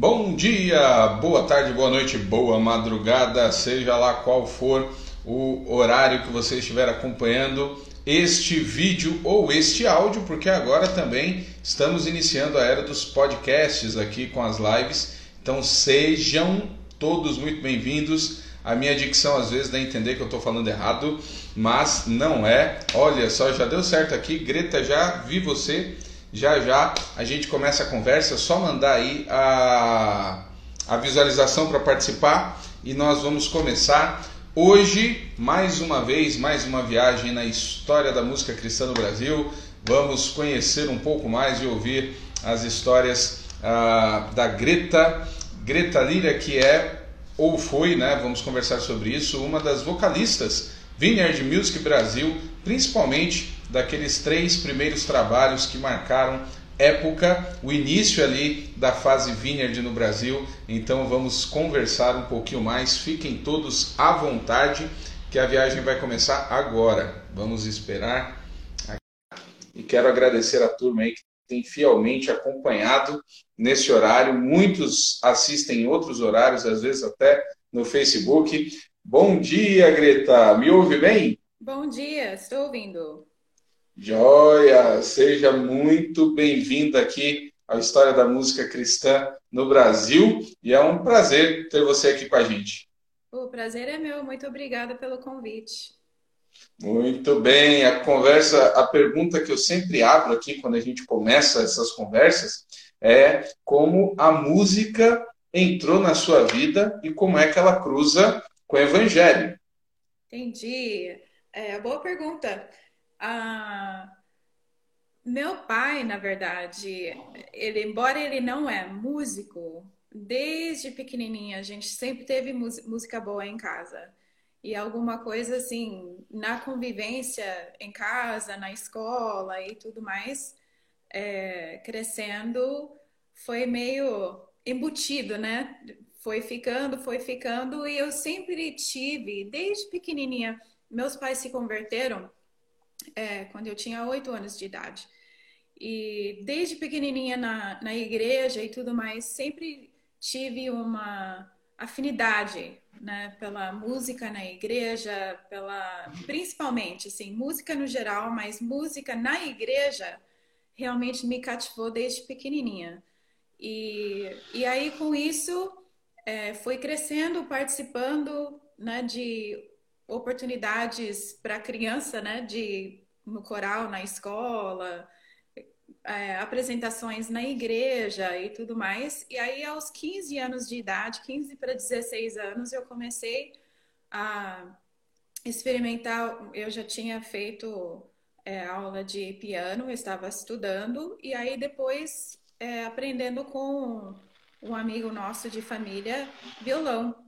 Bom dia, boa tarde, boa noite, boa madrugada, seja lá qual for o horário que você estiver acompanhando este vídeo ou este áudio, porque agora também estamos iniciando a era dos podcasts aqui com as lives. Então sejam todos muito bem-vindos. A minha dicção às vezes dá a entender que eu estou falando errado, mas não é. Olha só, já deu certo aqui. Greta, já vi você. Já já a gente começa a conversa. É só mandar aí a, a visualização para participar e nós vamos começar Hoje, mais uma vez, mais uma viagem na história da música cristã no Brasil. Vamos conhecer um pouco mais e ouvir as histórias ah, da Greta, Greta Lira, que é ou foi, né? Vamos conversar sobre isso, uma das vocalistas Vineyard Music Brasil, principalmente daqueles três primeiros trabalhos que marcaram época, o início ali da fase Vineyard no Brasil. Então vamos conversar um pouquinho mais. Fiquem todos à vontade, que a viagem vai começar agora. Vamos esperar. E quero agradecer a turma aí que tem fielmente acompanhado nesse horário. Muitos assistem em outros horários, às vezes até no Facebook. Bom dia, Greta. Me ouve bem? Bom dia, estou ouvindo. Joia! Seja muito bem-vinda aqui à História da Música Cristã no Brasil e é um prazer ter você aqui com a gente. O prazer é meu, muito obrigada pelo convite. Muito bem, a conversa, a pergunta que eu sempre abro aqui quando a gente começa essas conversas é como a música entrou na sua vida e como é que ela cruza com o evangelho. Entendi. É, boa pergunta. Ah, meu pai, na verdade, ele, embora ele não é músico, desde pequenininha a gente sempre teve música boa em casa. E alguma coisa assim, na convivência em casa, na escola e tudo mais, é, crescendo, foi meio embutido, né? Foi ficando, foi ficando, e eu sempre tive, desde pequenininha, meus pais se converteram é, quando eu tinha oito anos de idade. E desde pequenininha na, na igreja e tudo mais, sempre tive uma afinidade né, pela música na igreja, pela principalmente assim, música no geral, mas música na igreja realmente me cativou desde pequenininha. E, e aí com isso é, fui crescendo, participando né, de oportunidades para criança, né, de no coral na escola, é, apresentações na igreja e tudo mais. E aí, aos 15 anos de idade, 15 para 16 anos, eu comecei a experimentar. Eu já tinha feito é, aula de piano, eu estava estudando, e aí depois é, aprendendo com um amigo nosso de família violão.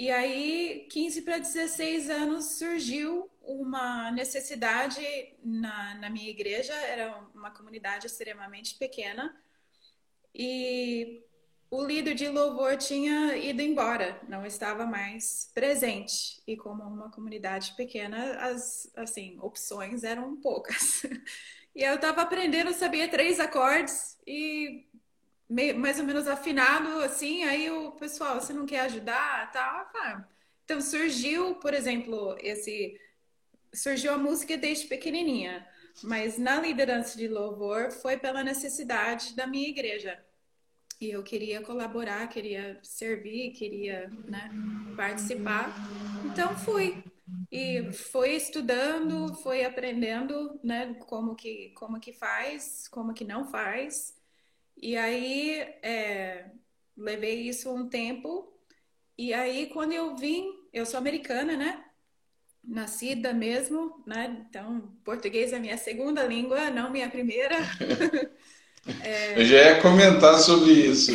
E aí, 15 para 16 anos, surgiu uma necessidade na, na minha igreja, era uma comunidade extremamente pequena, e o líder de louvor tinha ido embora, não estava mais presente. E como uma comunidade pequena, as assim, opções eram poucas. E eu estava aprendendo, sabia três acordes e meio, mais ou menos afinado, assim, aí o pessoal, você não quer ajudar? Tá, Então surgiu, por exemplo, esse surgiu a música desde pequenininha, mas na liderança de louvor foi pela necessidade da minha igreja. E eu queria colaborar, queria servir, queria né, participar. Então fui. E foi estudando, foi aprendendo né, como, que, como que faz, como que não faz. E aí é, levei isso um tempo. E aí quando eu vim, eu sou americana, né? Nascida mesmo, né? Então, português é minha segunda língua, não minha primeira. é... Eu já ia comentar sobre isso.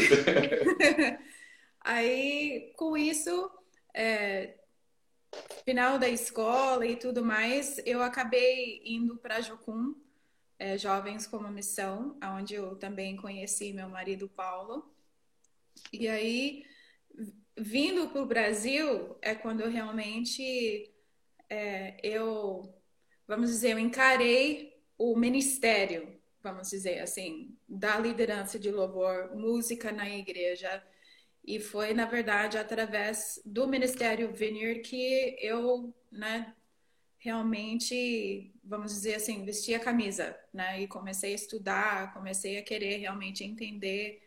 aí, com isso, é, final da escola e tudo mais, eu acabei indo para Jocum, é, Jovens como Missão, onde eu também conheci meu marido Paulo. E aí, vindo para o Brasil, é quando realmente é, eu, vamos dizer, eu encarei o ministério, vamos dizer assim, da liderança de louvor, música na igreja. E foi, na verdade, através do Ministério Vineyard que eu, né, realmente, vamos dizer assim, vesti a camisa, né? E comecei a estudar, comecei a querer realmente entender.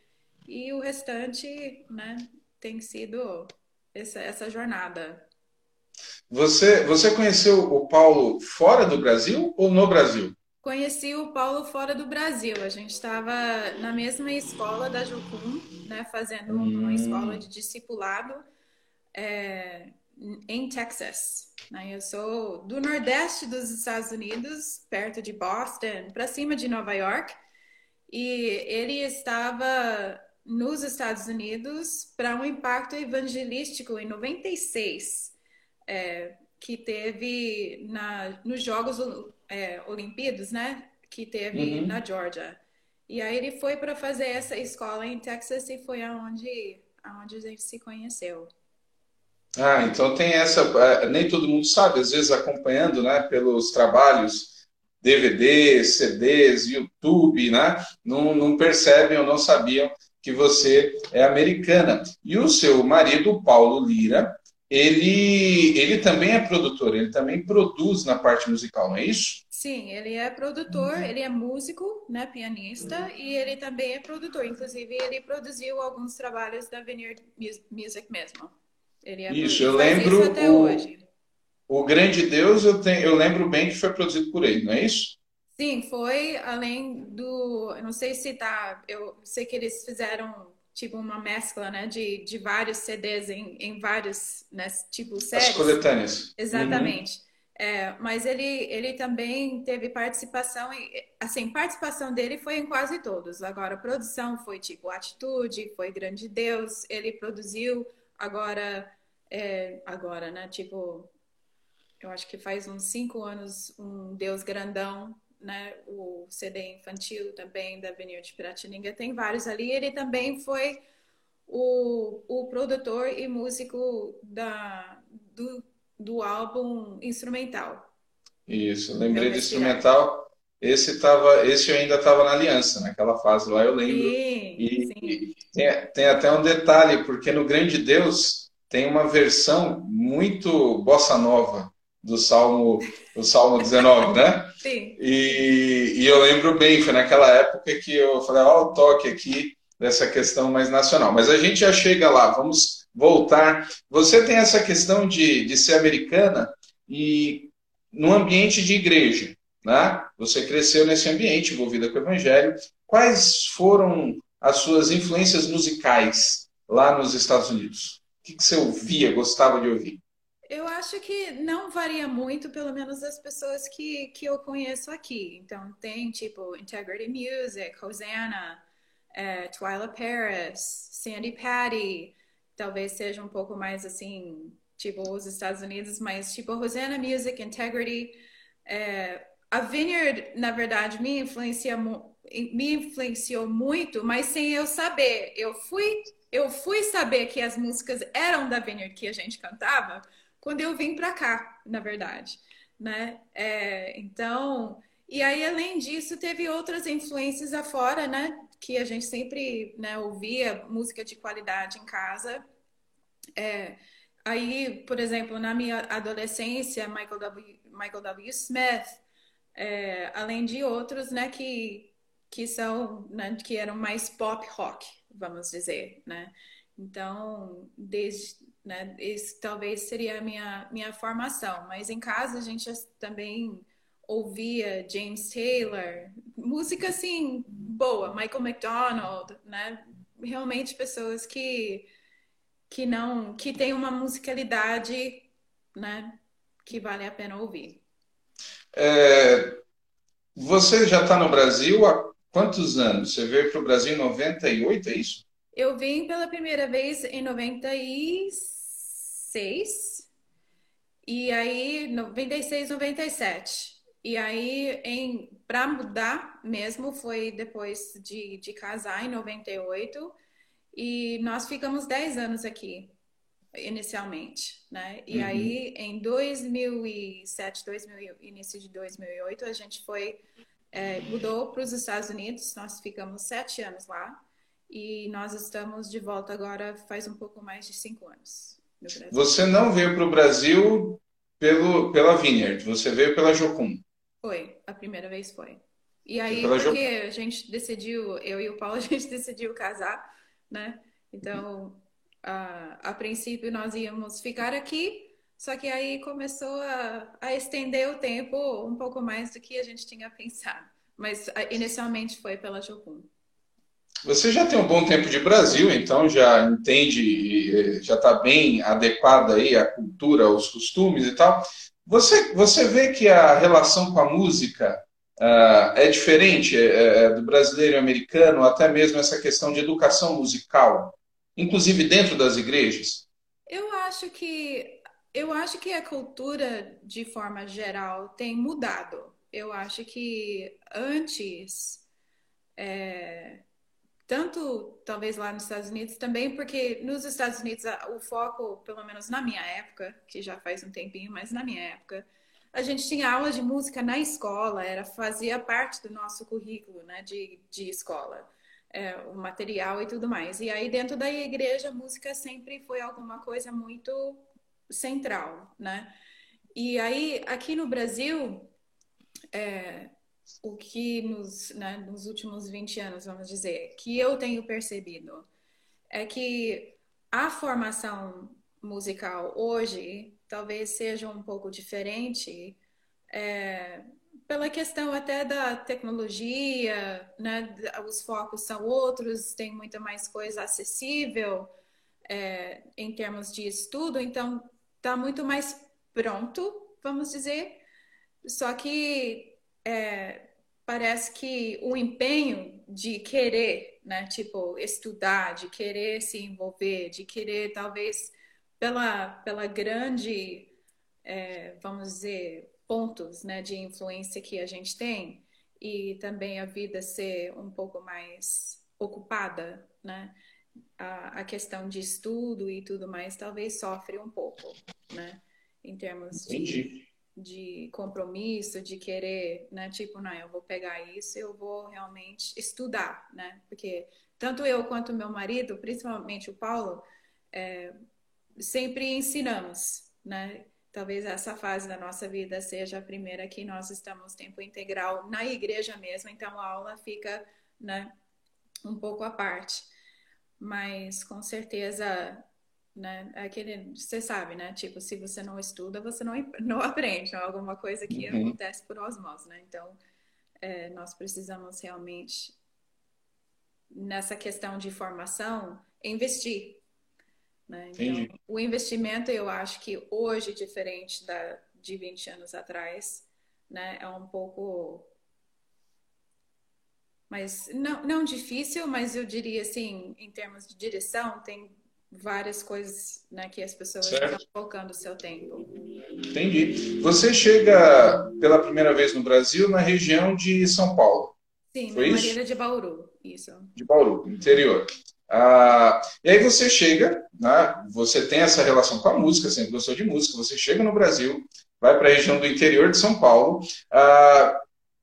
E o restante, né, tem sido essa, essa jornada. Você, você conheceu o Paulo fora do Brasil ou no Brasil? Conheci o Paulo fora do Brasil. A gente estava na mesma escola da Jucum, né, fazendo hum. uma escola de discipulado é, em Texas. Né? Eu sou do nordeste dos Estados Unidos, perto de Boston, para cima de Nova York. E ele estava nos Estados Unidos para um impacto evangelístico em 96, é, que teve na, nos Jogos é, Olimpíados, né? Que teve uhum. na Georgia. E aí ele foi para fazer essa escola em Texas e foi aonde, aonde a gente se conheceu. Ah, então tem essa. É, nem todo mundo sabe, às vezes acompanhando, né, pelos trabalhos, DVDs, CDs, YouTube, né, não, não percebem ou não sabiam que você é americana. E o seu marido, Paulo Lira, ele, ele também é produtor, ele também produz na parte musical, não é isso? Sim, ele é produtor, uhum. ele é músico, né, pianista, e ele também é produtor. Inclusive, ele produziu alguns trabalhos da Vineyard Music mesmo. Ele é isso, eu lembro isso até o, hoje. O Grande Deus, eu, tenho, eu lembro bem que foi produzido por ele, não é isso? Sim, foi além do. Eu não sei se tá. Eu sei que eles fizeram tipo uma mescla, né, de, de vários CDs em, em vários, né, tipo séries. As coletâneas. Exatamente. Uhum. É, mas ele, ele também teve participação, assim, participação dele foi em quase todos. Agora, produção foi tipo Atitude, foi Grande Deus, ele produziu, agora, é, agora, né, tipo, eu acho que faz uns cinco anos, um Deus Grandão, né, o CD infantil também da Avenida de Piratininga, tem vários ali. Ele também foi o, o produtor e músico da, do, do álbum instrumental. Isso, lembrei do instrumental. Esse, tava, esse eu ainda estava na aliança, naquela fase lá, eu lembro. Sim, e, sim. e tem, tem até um detalhe, porque no Grande Deus tem uma versão muito bossa nova do Salmo, do Salmo 19, né? Sim. E, e eu lembro bem, foi naquela época que eu falei, ó, o toque aqui dessa questão mais nacional. Mas a gente já chega lá, vamos voltar. Você tem essa questão de, de ser americana e no ambiente de igreja, né? Você cresceu nesse ambiente, envolvida com o evangelho. Quais foram as suas influências musicais lá nos Estados Unidos? Que, que você ouvia, gostava de ouvir? Eu acho que não varia muito, pelo menos das pessoas que, que eu conheço aqui. Então, tem tipo Integrity Music, Hosanna, é, Twyla Paris, Sandy Patty, talvez seja um pouco mais assim, tipo os Estados Unidos, mas tipo Hosanna Music, Integrity. É, a Vineyard, na verdade, me, influencia, me influenciou muito, mas sem eu saber. Eu fui, eu fui saber que as músicas eram da Vineyard que a gente cantava quando eu vim para cá, na verdade, né? É, então, e aí além disso teve outras influências afora, né? Que a gente sempre né, ouvia música de qualidade em casa. É, aí, por exemplo, na minha adolescência, Michael W. Michael W. Smith, é, além de outros, né? Que que são, né, que eram mais pop rock, vamos dizer, né? Então, desde né? Isso talvez seria a minha, minha formação. Mas em casa a gente também ouvia James Taylor, música assim boa, Michael McDonald, né? Realmente pessoas que que não que tem uma musicalidade, né? Que vale a pena ouvir. É, você já está no Brasil há quantos anos? Você veio para o Brasil em 98, é isso? Eu vim pela primeira vez em 96 96 e aí 96, 97. E aí em para mudar mesmo foi depois de, de casar em 98 e nós ficamos 10 anos aqui inicialmente, né? E uhum. aí em 2007, 2000, início de 2008 a gente foi é, mudou para os Estados Unidos. Nós ficamos sete anos lá e nós estamos de volta agora faz um pouco mais de cinco anos. Você não veio para o Brasil pelo, pela Vineyard, você veio pela Jocum. Foi, a primeira vez foi. E aí, porque a gente decidiu, eu e o Paulo, a gente decidiu casar, né? Então, a, a princípio nós íamos ficar aqui, só que aí começou a, a estender o tempo um pouco mais do que a gente tinha pensado. Mas inicialmente foi pela Jocum. Você já tem um bom tempo de Brasil, então já entende, já está bem adequada aí à cultura, aos costumes e tal. Você, você vê que a relação com a música uh, é diferente é, do brasileiro e americano, até mesmo essa questão de educação musical, inclusive dentro das igrejas? Eu acho que eu acho que a cultura de forma geral tem mudado. Eu acho que antes é, tanto talvez lá nos Estados Unidos também, porque nos Estados Unidos o foco, pelo menos na minha época, que já faz um tempinho, mas na minha época, a gente tinha aula de música na escola, era fazia parte do nosso currículo, né, de, de escola, é, o material e tudo mais. E aí dentro da igreja, a música sempre foi alguma coisa muito central, né? E aí aqui no Brasil, é, o que nos, né, nos últimos 20 anos, vamos dizer, que eu tenho percebido é que a formação musical hoje talvez seja um pouco diferente é, pela questão até da tecnologia, né? Os focos são outros, tem muita mais coisa acessível é, em termos de estudo, então está muito mais pronto, vamos dizer. Só que é, parece que o empenho de querer, né? Tipo, estudar, de querer se envolver, de querer talvez pela, pela grande, é, vamos dizer, pontos né, de influência que a gente tem e também a vida ser um pouco mais ocupada, né? A, a questão de estudo e tudo mais talvez sofre um pouco, né? Em termos de, de compromisso, de querer, né? Tipo, não, eu vou pegar isso, eu vou realmente estudar, né? Porque tanto eu quanto meu marido, principalmente o Paulo, é, sempre ensinamos, né? Talvez essa fase da nossa vida seja a primeira que nós estamos tempo integral na igreja mesmo, então a aula fica, né, um pouco à parte. Mas com certeza, né, é aquele, você sabe, né? Tipo, se você não estuda, você não, não aprende, não é alguma coisa que uhum. acontece por osmose, né? Então, é, nós precisamos realmente nessa questão de formação investir né? Então, o investimento, eu acho que hoje, diferente da, de 20 anos atrás, né, é um pouco. Mas não, não difícil, mas eu diria assim, em termos de direção, tem várias coisas né, que as pessoas certo. estão colocando o seu tempo. Entendi. Você chega pela primeira vez no Brasil na região de São Paulo. Sim, Foi na Marília de Bauru, isso. De Bauru, interior. Ah, e aí você chega, né, você tem essa relação com a música, sempre gostou de música, você chega no Brasil, vai para a região do interior de São Paulo. Ah,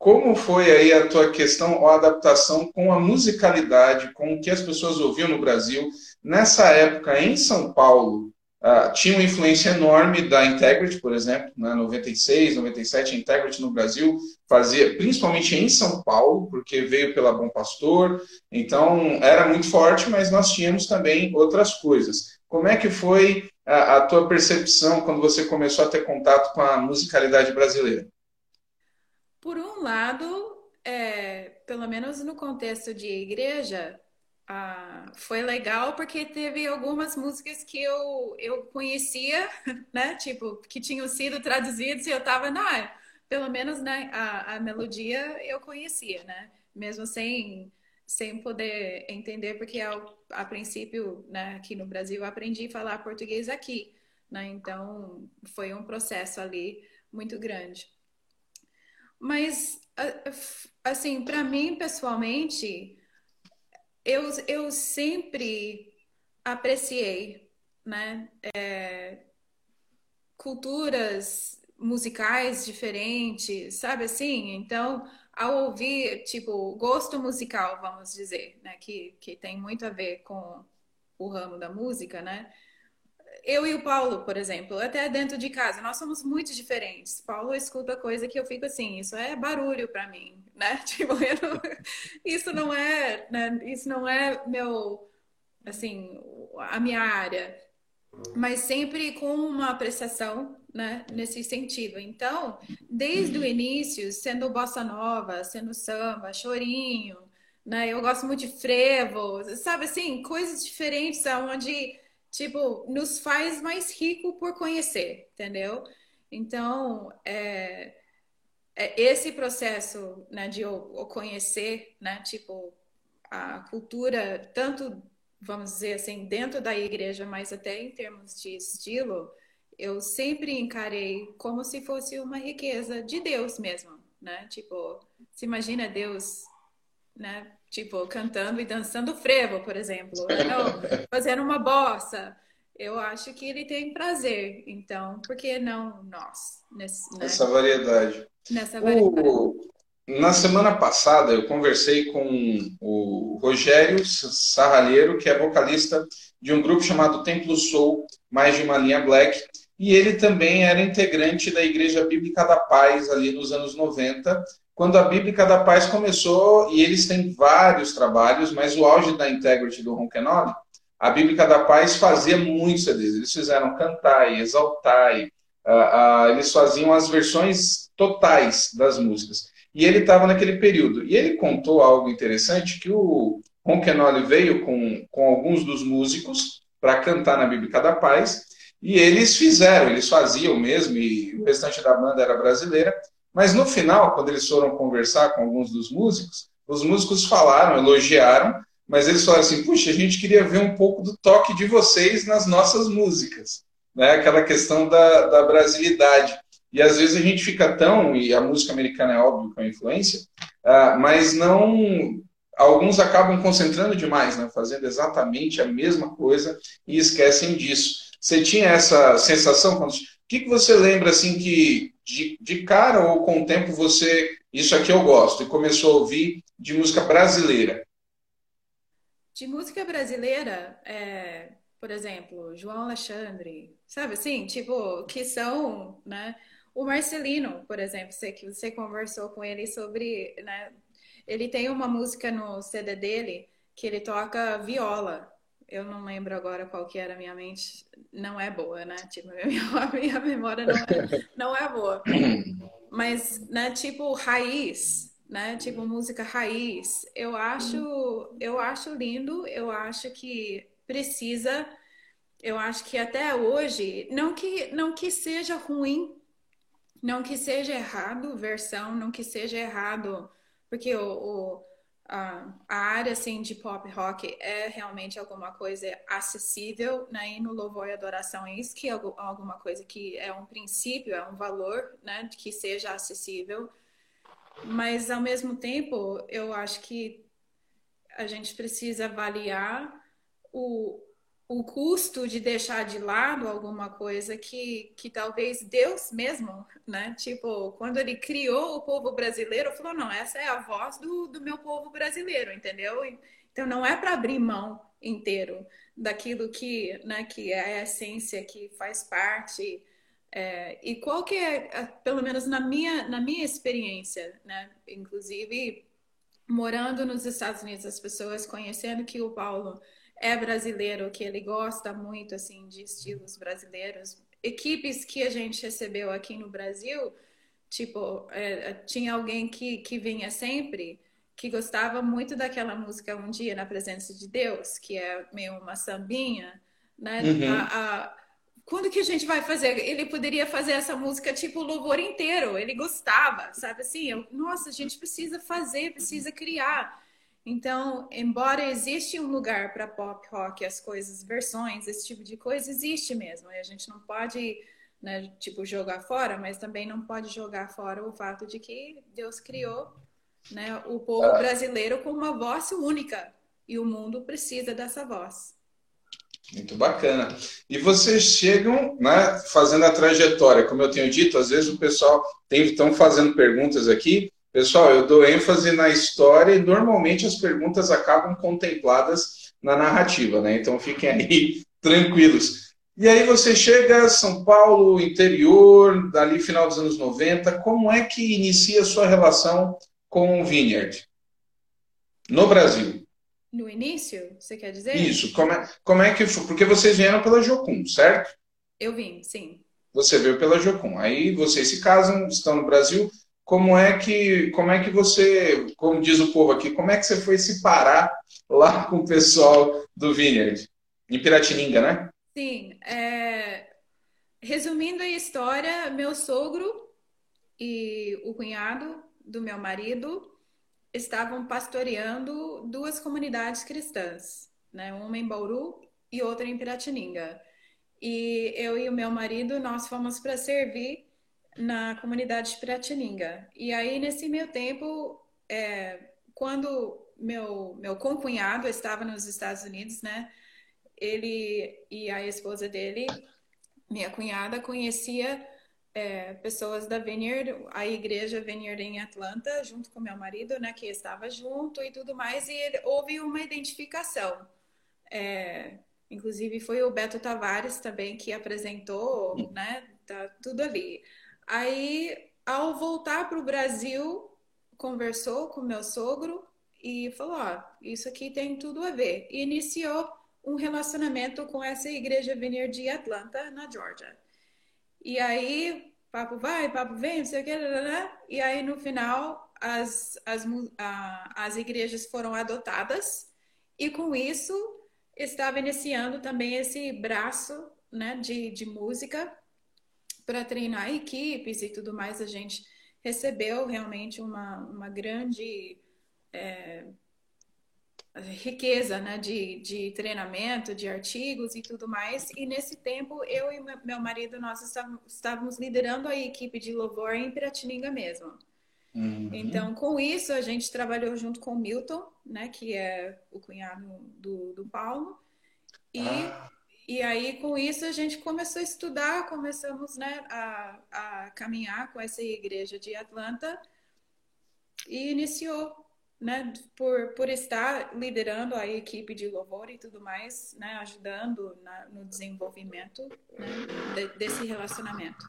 como foi aí a tua questão ou adaptação com a musicalidade, com o que as pessoas ouviam no Brasil nessa época em São Paulo? Uh, tinha uma influência enorme da Integrity, por exemplo, né, 96, 97, a Integrity no Brasil fazia, principalmente em São Paulo, porque veio pela Bom Pastor, então era muito forte, mas nós tínhamos também outras coisas. Como é que foi a, a tua percepção quando você começou a ter contato com a musicalidade brasileira? Por um lado, é, pelo menos no contexto de igreja, ah, foi legal porque teve algumas músicas que eu, eu conhecia, né? Tipo, que tinham sido traduzidas e eu tava, não, pelo menos né, a, a melodia eu conhecia, né? Mesmo sem, sem poder entender, porque ao, a princípio, né, aqui no Brasil, eu aprendi a falar português aqui, né? Então, foi um processo ali muito grande. Mas, assim, para mim, pessoalmente, eu, eu sempre apreciei, né? É, culturas musicais diferentes, sabe assim? Então, ao ouvir, tipo, gosto musical, vamos dizer, né? Que, que tem muito a ver com o ramo da música, né? Eu e o Paulo, por exemplo, até dentro de casa, nós somos muito diferentes. Paulo escuta coisa que eu fico assim, isso é barulho para mim, né? Tipo, não, isso não é, né? isso não é meu, assim, a minha área mas sempre com uma apreciação né, nesse sentido. Então, desde o início, sendo bossa nova, sendo samba, chorinho, né, eu gosto muito de frevo, sabe assim, coisas diferentes aonde tipo nos faz mais rico por conhecer, entendeu? Então, é, é esse processo né, de eu conhecer, né, tipo a cultura tanto vamos dizer assim, dentro da igreja, mas até em termos de estilo, eu sempre encarei como se fosse uma riqueza de Deus mesmo, né? Tipo, se imagina Deus, né? Tipo, cantando e dançando frevo, por exemplo, ou fazendo uma bossa. Eu acho que ele tem prazer, então, por que não nós? Nesse, né? Essa variedade. Nessa variedade. O, na semana passada eu conversei com o Rogério Sarralheiro, que é vocalista de um grupo chamado Templo Soul, mais de uma linha black, e ele também era integrante da Igreja Bíblica da Paz ali nos anos 90, quando a Bíblica da Paz começou, e eles têm vários trabalhos, mas o auge da Integrity do Ronquenoli, a Bíblica da Paz fazia muitos CDs, eles fizeram Cantar e Exaltar, uh, uh, eles faziam as versões totais das músicas. E ele estava naquele período. E ele contou algo interessante, que o Ronquenoli veio com, com alguns dos músicos para cantar na Bíblica da Paz, e eles fizeram, eles faziam mesmo, e o restante da banda era brasileira, mas no final, quando eles foram conversar com alguns dos músicos, os músicos falaram, elogiaram, mas eles falaram assim: puxa, a gente queria ver um pouco do toque de vocês nas nossas músicas, né? aquela questão da, da brasilidade. E às vezes a gente fica tão, e a música americana é óbvio com a influência, uh, mas não. Alguns acabam concentrando demais, né, fazendo exatamente a mesma coisa e esquecem disso. Você tinha essa sensação? Quando... O que, que você lembra assim que de, de cara ou com o tempo você. Isso aqui eu gosto, e começou a ouvir de música brasileira? De música brasileira, é, por exemplo, João Alexandre, sabe assim? Tipo, que são, né? O Marcelino, por exemplo, sei que você conversou com ele sobre, né? Ele tem uma música no CD dele que ele toca viola. Eu não lembro agora qual que era a minha mente. Não é boa, né? Tipo, a minha memória não é, não é boa. Mas, né, tipo, raiz, né? Tipo, música raiz. Eu acho, eu acho lindo, eu acho que precisa, eu acho que até hoje, não que, não que seja ruim não que seja errado versão, não que seja errado, porque o, o a, área assim, de pop rock é realmente alguma coisa acessível, né? E no louvor e adoração é isso que é alguma coisa que é um princípio, é um valor, né? Que seja acessível. Mas ao mesmo tempo, eu acho que a gente precisa avaliar o, o custo de deixar de lado alguma coisa que, que talvez Deus mesmo, né? Tipo, quando ele criou o povo brasileiro, falou: não, essa é a voz do, do meu povo brasileiro, entendeu? Então não é para abrir mão inteiro daquilo que, né, que é a essência, que faz parte. É, e qual que é, pelo menos na minha, na minha experiência, né? Inclusive, morando nos Estados Unidos, as pessoas conhecendo que o Paulo é brasileiro, que ele gosta muito assim de estilos brasileiros. Equipes que a gente recebeu aqui no Brasil, tipo, é, tinha alguém que, que vinha sempre que gostava muito daquela música Um Dia na Presença de Deus, que é meio uma sambinha, né? Uhum. A, a, quando que a gente vai fazer? Ele poderia fazer essa música tipo louvor inteiro, ele gostava, sabe assim? Eu, nossa, a gente precisa fazer, precisa criar. Então, embora existe um lugar para pop rock, as coisas, versões, esse tipo de coisa existe mesmo. E a gente não pode, né, tipo, jogar fora, mas também não pode jogar fora o fato de que Deus criou, né, o povo ah. brasileiro com uma voz única e o mundo precisa dessa voz. Muito bacana. E vocês chegam, né, fazendo a trajetória, como eu tenho dito, às vezes o pessoal tem estão fazendo perguntas aqui Pessoal, eu dou ênfase na história e normalmente as perguntas acabam contempladas na narrativa, né? Então fiquem aí tranquilos. E aí você chega a São Paulo, interior, dali final dos anos 90, como é que inicia a sua relação com o Vineyard? No Brasil. No início, você quer dizer? Isso. Como é, como é que foi? Porque vocês vieram pela Jocum, certo? Eu vim, sim. Você veio pela Jocum. Aí vocês se casam, estão no Brasil. Como é que, como é que você, como diz o povo aqui, como é que você foi se parar lá com o pessoal do Vineyard? Em Piratininga, né? Sim. É... Resumindo a história, meu sogro e o cunhado do meu marido estavam pastoreando duas comunidades cristãs, né? Uma em Bauru e outra em Piratininga. E eu e o meu marido, nós fomos para servir na comunidade de Piratininga. E aí, nesse meio tempo, é, quando meu, meu concunhado estava nos Estados Unidos, né? ele e a esposa dele, minha cunhada, conhecia é, pessoas da Vineyard, a igreja Vineyard em Atlanta, junto com meu marido, né, que estava junto e tudo mais, e ele, houve uma identificação. É, inclusive foi o Beto Tavares também que apresentou, né, tá tudo ali. Aí, ao voltar para o Brasil, conversou com meu sogro e falou, ó, isso aqui tem tudo a ver. E iniciou um relacionamento com essa igreja Vineyard de Atlanta, na Georgia. E aí, papo vai, papo vem, não sei o que, e aí no final as, as, as igrejas foram adotadas e com isso estava iniciando também esse braço né, de, de música para treinar equipes e tudo mais. A gente recebeu realmente uma, uma grande é, riqueza né, de, de treinamento, de artigos e tudo mais. E nesse tempo, eu e meu marido, nós estávamos liderando a equipe de louvor em Piratininga mesmo. Uhum. Então, com isso, a gente trabalhou junto com o Milton, né, que é o cunhado do, do Paulo. E, ah. E aí, com isso, a gente começou a estudar, começamos né, a, a caminhar com essa igreja de Atlanta e iniciou né, por, por estar liderando a equipe de louvor e tudo mais, né, ajudando na, no desenvolvimento né, de, desse relacionamento.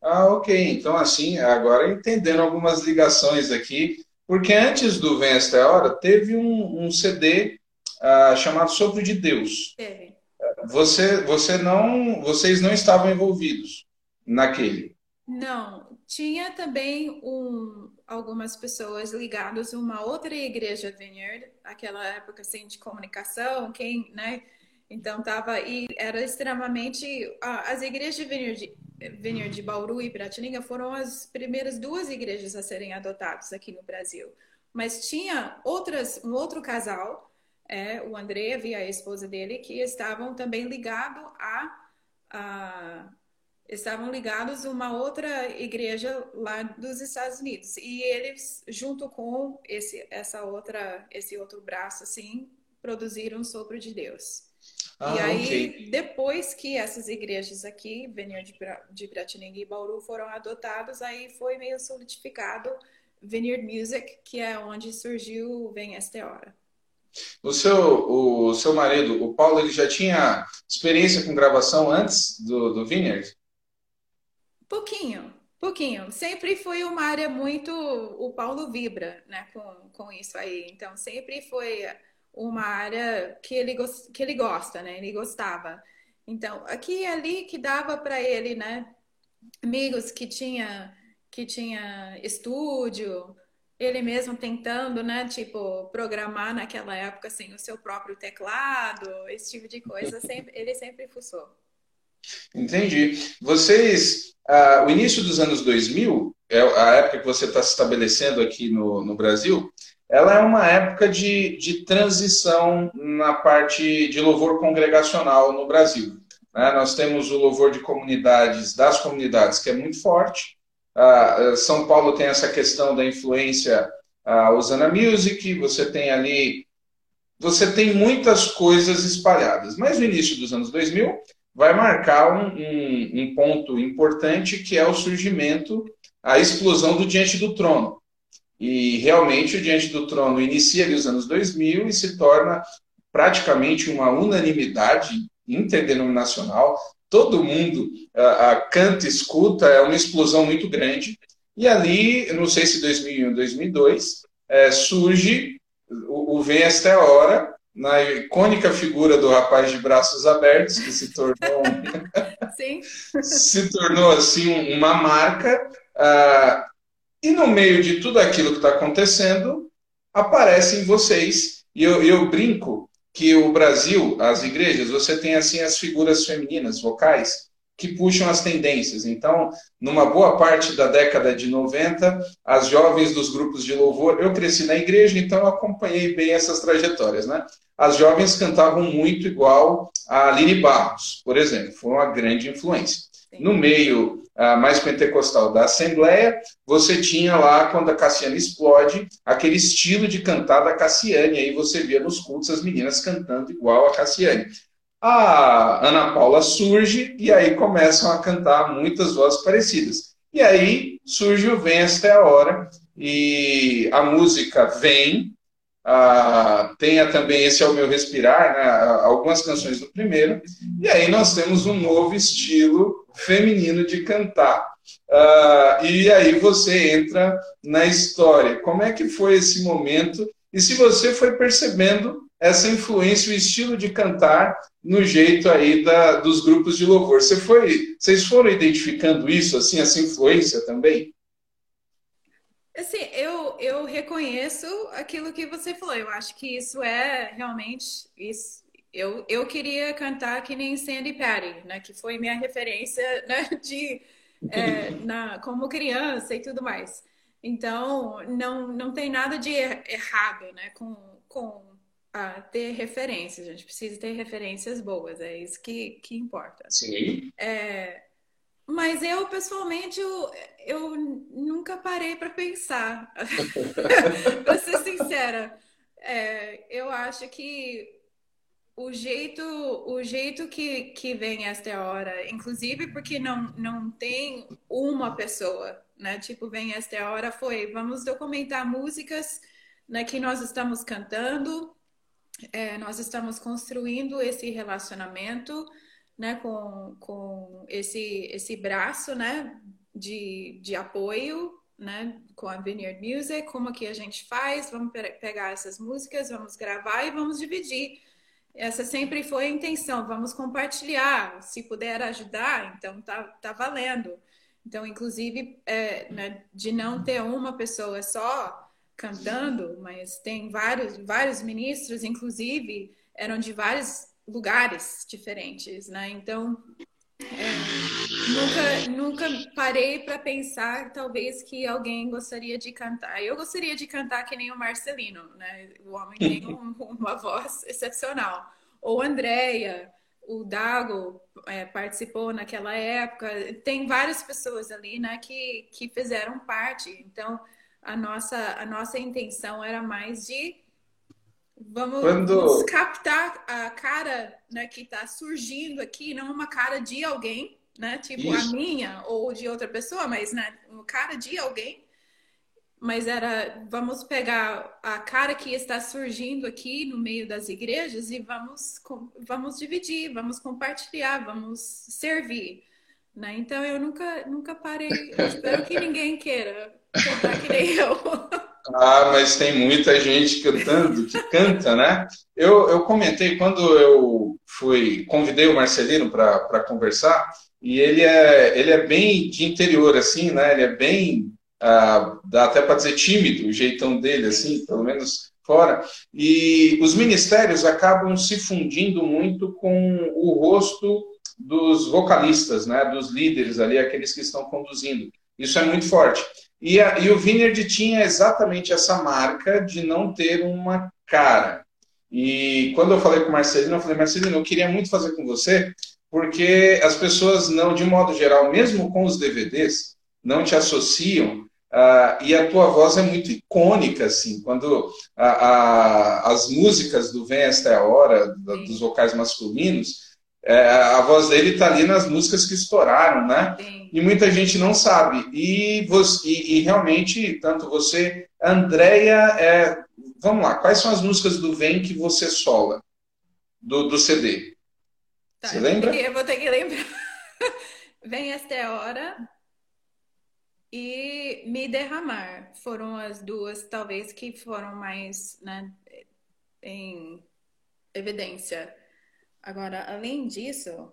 Ah, ok. Então, assim, agora entendendo algumas ligações aqui, porque antes do Vem Esta Hora, teve um, um CD ah, chamado Sopro de Deus. Teve. Você, você não, vocês não estavam envolvidos naquele? Não. Tinha também um, algumas pessoas ligadas a uma outra igreja Vineyard, aquela época assim de comunicação, quem, né? Então tava e era extremamente as igrejas de Vineyard, Vineyard de Bauru e Piratininga foram as primeiras duas igrejas a serem adotadas aqui no Brasil. Mas tinha outras, um outro casal, é, o André e a esposa dele, que estavam também ligados a, a estavam ligados a uma outra igreja lá dos Estados Unidos. E eles junto com esse essa outra esse outro braço assim produziram o sopro de Deus. Ah, e aí okay. depois que essas igrejas aqui Vineyard de Piratininga e Bauru foram adotados aí foi meio solidificado Vineyard Music que é onde surgiu Vem Esta Hora o seu, o seu marido, o Paulo, ele já tinha experiência com gravação antes do, do Vineyard? Pouquinho, pouquinho. Sempre foi uma área muito. O Paulo vibra né, com, com isso aí. Então, sempre foi uma área que ele, que ele gosta, né? Ele gostava. Então, aqui e ali que dava para ele, né? Amigos que tinha, que tinha estúdio, ele mesmo tentando, né? Tipo, programar naquela época, assim, o seu próprio teclado, esse tipo de coisa, sempre, ele sempre fuçou. Entendi. Vocês, ah, o início dos anos 2000, é a época que você está se estabelecendo aqui no, no Brasil, ela é uma época de, de transição na parte de louvor congregacional no Brasil. Né? Nós temos o louvor de comunidades, das comunidades, que é muito forte. Ah, São Paulo tem essa questão da influência ah, Usana Music, você tem ali. Você tem muitas coisas espalhadas. Mas no início dos anos 2000, vai marcar um, um, um ponto importante que é o surgimento a explosão do Diante do Trono. E realmente o Diante do Trono inicia ali os anos 2000 e se torna praticamente uma unanimidade interdenominacional. Todo mundo uh, canta, escuta, é uma explosão muito grande. E ali, não sei se 2001, 2002, é, surge o, o Vem Esta é Hora, na icônica figura do rapaz de braços abertos, que se tornou, se tornou assim uma marca. Uh, e no meio de tudo aquilo que está acontecendo, aparecem vocês. E eu, eu brinco que o Brasil, as igrejas, você tem assim as figuras femininas, vocais, que puxam as tendências. Então, numa boa parte da década de 90, as jovens dos grupos de louvor, eu cresci na igreja, então acompanhei bem essas trajetórias, né? As jovens cantavam muito igual a Aline Barros, por exemplo, foi uma grande influência. No meio mais pentecostal da Assembleia, você tinha lá, quando a Cassiane explode, aquele estilo de cantar da Cassiane, aí você via nos cultos as meninas cantando igual a Cassiane. A Ana Paula surge e aí começam a cantar muitas vozes parecidas. E aí surge o Vem Esta a Hora e a música vem, ah, tenha também Esse é o Meu Respirar, né, algumas canções do primeiro, e aí nós temos um novo estilo feminino de cantar. Ah, e aí você entra na história. Como é que foi esse momento? E se você foi percebendo essa influência, o estilo de cantar no jeito aí da, dos grupos de louvor. Você foi, vocês foram identificando isso, assim, essa influência também? Assim, eu, eu reconheço aquilo que você falou. Eu acho que isso é realmente isso. Eu, eu queria cantar que nem Sandy Patty, né? Que foi minha referência né? de é, na, como criança e tudo mais. Então, não, não tem nada de er, errado, né? Com, com ter referências. A gente precisa ter referências boas, é isso que, que importa. Sim. É, mas eu, pessoalmente, eu, eu nunca parei para pensar. para ser sincera, é, eu acho que o jeito, o jeito que, que vem esta hora, inclusive porque não, não tem uma pessoa, né? Tipo, vem esta hora foi, vamos documentar músicas né, que nós estamos cantando, é, nós estamos construindo esse relacionamento né, com, com esse, esse braço né, de, de apoio né, com a Vineyard Music, como que a gente faz, vamos pe pegar essas músicas, vamos gravar e vamos dividir. Essa sempre foi a intenção, vamos compartilhar, se puder ajudar, então tá, tá valendo. Então, inclusive, é, né, de não ter uma pessoa só, cantando, mas tem vários, vários ministros, inclusive, eram de vários lugares diferentes, né? Então, nunca, nunca parei para pensar, talvez, que alguém gostaria de cantar. Eu gostaria de cantar que nem o Marcelino, né? O homem tem um, uma voz excepcional. Ou Andréia, o Dago é, participou naquela época. Tem várias pessoas ali, né, que, que fizeram parte. Então, a nossa, a nossa intenção era mais de vamos, Quando... vamos captar a cara né, que está surgindo aqui, não uma cara de alguém, né? Tipo Isso. a minha ou de outra pessoa, mas né, cara de alguém. Mas era, vamos pegar a cara que está surgindo aqui no meio das igrejas e vamos, vamos dividir, vamos compartilhar, vamos servir. Né? Então eu nunca, nunca parei. Eu espero que ninguém queira cantar que nem eu. Ah, mas tem muita gente cantando, que canta, né? Eu, eu comentei quando eu fui, convidei o Marcelino para conversar, e ele é, ele é bem de interior, assim, né? Ele é bem, ah, dá até para dizer tímido, o jeitão dele, assim, pelo menos fora. E os ministérios acabam se fundindo muito com o rosto dos vocalistas, né? Dos líderes ali, aqueles que estão conduzindo. Isso é muito forte. E, a, e o Vineyard tinha exatamente essa marca de não ter uma cara. E quando eu falei com o Marcelino, eu falei, Marcelino, eu queria muito fazer com você, porque as pessoas não, de modo geral, mesmo com os DVDs, não te associam Uh, e a tua voz é muito icônica, assim, quando a, a, as músicas do Vem Esta é a Hora, da, dos vocais masculinos, É, a voz dele está ali nas músicas que estouraram, né? Sim. E muita gente não sabe. E, você, e, e realmente, tanto você, Andréia, é, vamos lá, quais são as músicas do Vem que você sola do, do CD? Tá, você lembra? Eu vou ter que lembrar. Vem esta hora e Me Derramar. Foram as duas, talvez, que foram mais né, em evidência. Agora, além disso,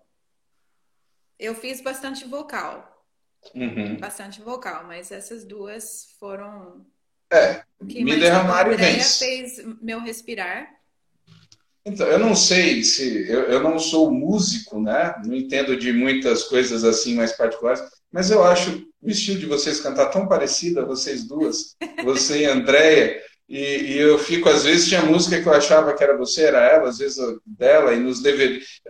eu fiz bastante vocal. Uhum. Bastante vocal, mas essas duas foram. É, me derramar e vence. fez meu respirar. Então, eu não sei se. Eu, eu não sou músico, né? Não entendo de muitas coisas assim mais particulares, mas eu acho o estilo de vocês cantar tão parecido a vocês duas, você e Andréia. E, e, eu fico, às vezes, tinha música que eu achava que era você, era ela, às vezes dela, e nos DVDs.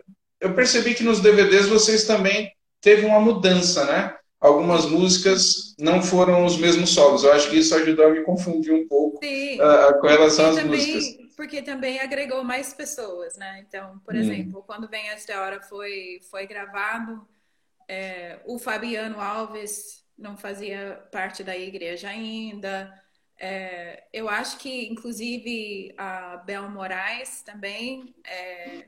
Eu percebi que nos DVDs vocês também teve uma mudança, né? Algumas músicas não foram os mesmos solos. Eu acho que isso ajudou a me confundir um pouco uh, com relação às também, músicas. Porque também agregou mais pessoas, né? Então, por hum. exemplo, quando Vem Esta Hora foi, foi gravado, é, o Fabiano Alves não fazia parte da igreja ainda. É, eu acho que, inclusive, a Bel Moraes também, é,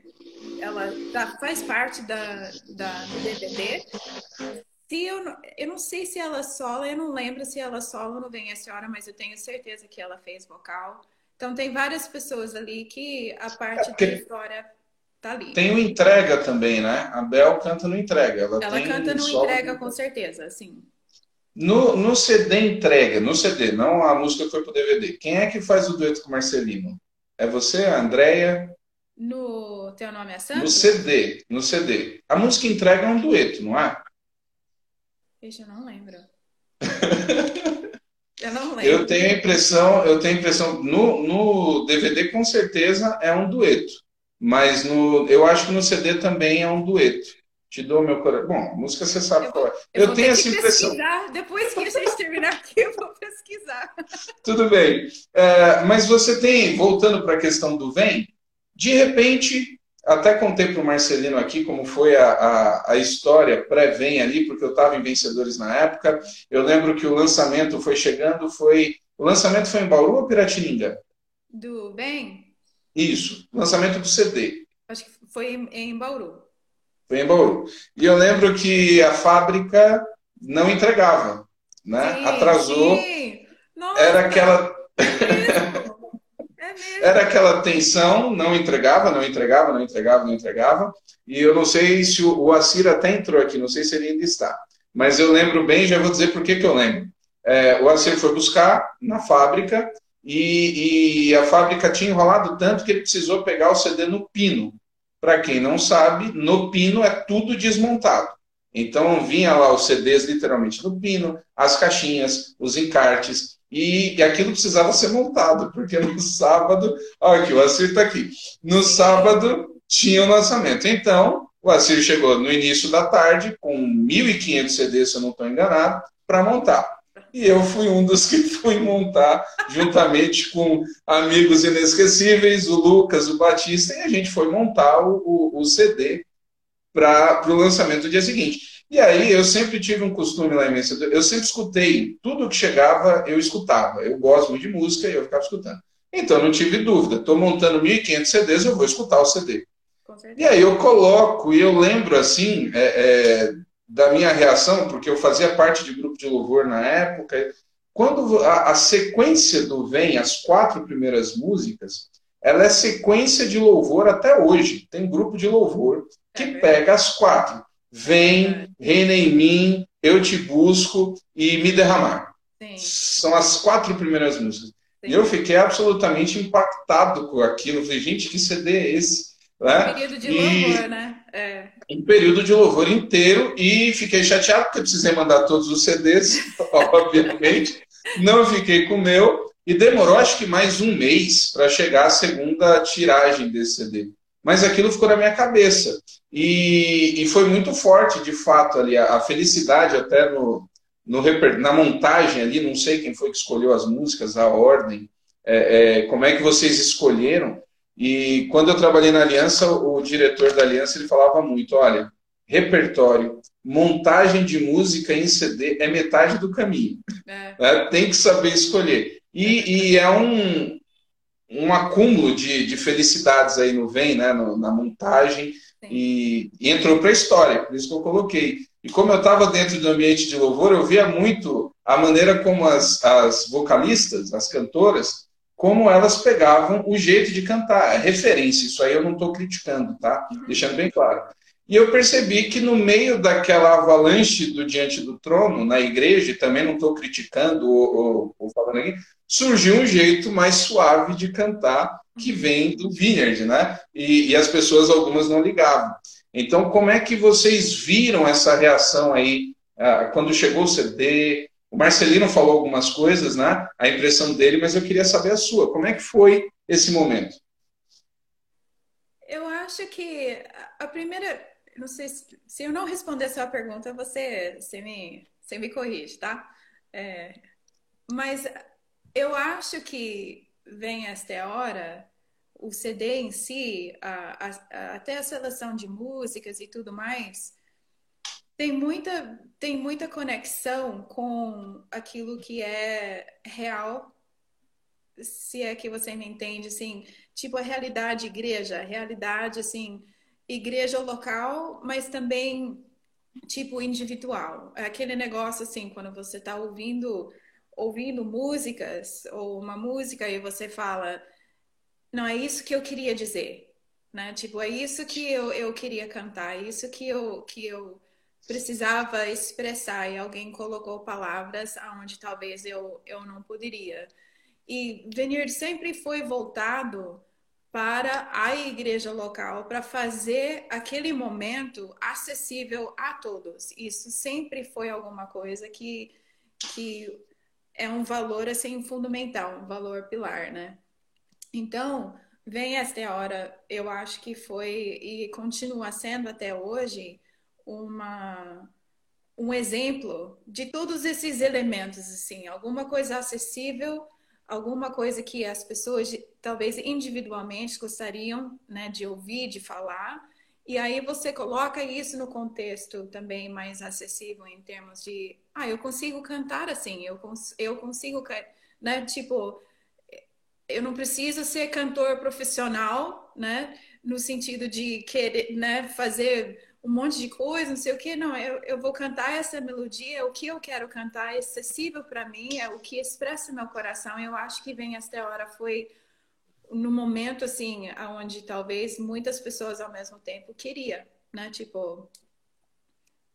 ela tá, faz parte da, da, do DVD. Se eu, eu não sei se ela sola, eu não lembro se ela sola ou não vem essa hora, mas eu tenho certeza que ela fez vocal. Então, tem várias pessoas ali que a parte é da história tá ali. Tem o Entrega também, né? A Bel canta no Entrega. Ela, ela canta no Entrega, com certeza, sim. No, no CD entrega, no CD, não a música foi pro DVD. Quem é que faz o dueto com o Marcelino? É você, a Andrea? No Teu Nome é Santo? No CD, no CD. A música entrega é um dueto, não é? Deixa, eu não lembro. eu não lembro. Eu tenho a impressão, eu tenho a impressão, no, no DVD com certeza é um dueto. Mas no, eu acho que no CD também é um dueto. Te dou meu coração. Bom, música você sabe eu, qual é. Eu, eu tenho essa impressão. Depois que a gente terminar aqui, eu vou pesquisar. Tudo bem. É, mas você tem, voltando para a questão do Vem, de repente, até contei para o Marcelino aqui como foi a, a, a história pré-Vem ali, porque eu estava em Vencedores na época. Eu lembro que o lançamento foi chegando, foi. O lançamento foi em Bauru ou Piratininga? Do Vem? Isso, lançamento do CD. Acho que foi em, em Bauru. Foi em Bauru. E eu lembro que a fábrica não entregava, né? Sim, Atrasou. Sim. Nossa, era aquela. Era aquela tensão, não entregava, não entregava, não entregava, não entregava. E eu não sei se o, o Assir até entrou aqui, não sei se ele ainda está. Mas eu lembro bem, já vou dizer por que, que eu lembro. É, o Assir foi buscar na fábrica e, e, a fábrica tinha enrolado tanto que ele precisou pegar o CD no pino. Para quem não sabe, no pino é tudo desmontado. Então vinha lá os CDs literalmente no pino, as caixinhas, os encartes, e, e aquilo precisava ser montado, porque no sábado, olha aqui, o Assir está aqui. No sábado tinha o lançamento. Então, o Assir chegou no início da tarde com 1.500 CDs, se eu não estou enganado, para montar. E eu fui um dos que fui montar, juntamente com amigos inesquecíveis, o Lucas, o Batista, e a gente foi montar o, o, o CD para o lançamento do dia seguinte. E aí eu sempre tive um costume lá em Vencedor, eu sempre escutei, tudo que chegava eu escutava. Eu gosto muito de música e eu ficava escutando. Então não tive dúvida, estou montando 1.500 CDs, eu vou escutar o CD. E aí eu coloco, e eu lembro assim, é, é, da minha reação, porque eu fazia parte de grupo de louvor na época. Quando a, a, sequência do Vem, as quatro primeiras músicas, ela é sequência de louvor até hoje. Tem grupo de louvor que pega as quatro. Vem, reina em mim, eu te busco e me derramar. Sim. São as quatro primeiras músicas. E eu fiquei absolutamente impactado com aquilo. falei, gente, que CD é esse? Né? Período de e... louvor, né? É. Um período de louvor inteiro e fiquei chateado porque precisei mandar todos os CDs, obviamente. Não fiquei com o meu e demorou acho que mais um mês para chegar a segunda tiragem desse CD. Mas aquilo ficou na minha cabeça. E, e foi muito forte, de fato, ali, a, a felicidade até no, no, na montagem ali, não sei quem foi que escolheu as músicas, a ordem, é, é, como é que vocês escolheram, E quando eu trabalhei na Aliança, o diretor da Aliança ele falava muito: olha, repertório, montagem de música em CD é metade do caminho. É. É, tem que saber escolher. E, e é um, um acúmulo de, de felicidades aí no Vem, né, no, na montagem, e, e, entrou para a história, por isso que eu coloquei. E como eu estava dentro do ambiente de louvor, eu via muito a maneira como as, as vocalistas, as cantoras, como elas pegavam o jeito de cantar. É referência, isso aí eu não estou criticando, tá? Uhum. Deixando bem claro. E eu percebi que no meio daquela avalanche do Diante do Trono, na igreja, e também não estou criticando ou, ou, ou, falando aqui, surgiu um jeito mais suave de cantar que vem do Vineyard, né? E, e as pessoas, algumas, não ligavam. Então, como é que vocês viram essa reação aí ah, quando chegou o CD? O Marcelino falou algumas coisas, né? A impressão dele, mas eu queria saber a sua. Como é que foi esse momento? Eu acho que a primeira não sei se, se eu não responder a sua pergunta, você, você, me, você me corrige, tá? É, mas eu acho que vem esta hora, o CD em si, a, a, até a seleção de músicas e tudo mais, tem muita, tem muita conexão com aquilo que é real, se é que você me entende, assim, tipo a realidade igreja, a realidade, assim, igreja local, mas também tipo individual. É aquele negócio assim, quando você está ouvindo ouvindo músicas ou uma música e você fala, não é isso que eu queria dizer, né? Tipo, é isso que eu, eu queria cantar, é isso que eu que eu precisava expressar e alguém colocou palavras aonde talvez eu eu não poderia. E Vineyard sempre foi voltado para a igreja local para fazer aquele momento acessível a todos. Isso sempre foi alguma coisa que, que é um valor assim fundamental, um valor pilar, né? Então, vem esta hora, eu acho que foi e continua sendo até hoje uma um exemplo de todos esses elementos assim, alguma coisa acessível alguma coisa que as pessoas talvez individualmente gostariam né, de ouvir, de falar, e aí você coloca isso no contexto também mais acessível em termos de, ah, eu consigo cantar assim, eu, cons eu consigo, né, tipo, eu não preciso ser cantor profissional, né, no sentido de querer, né, fazer um monte de coisa, não sei o que, não, eu, eu vou cantar essa melodia, o que eu quero cantar é acessível para mim, é o que expressa meu coração. Eu acho que Vem Esta Hora foi no momento, assim, onde talvez muitas pessoas ao mesmo tempo queria, né? Tipo,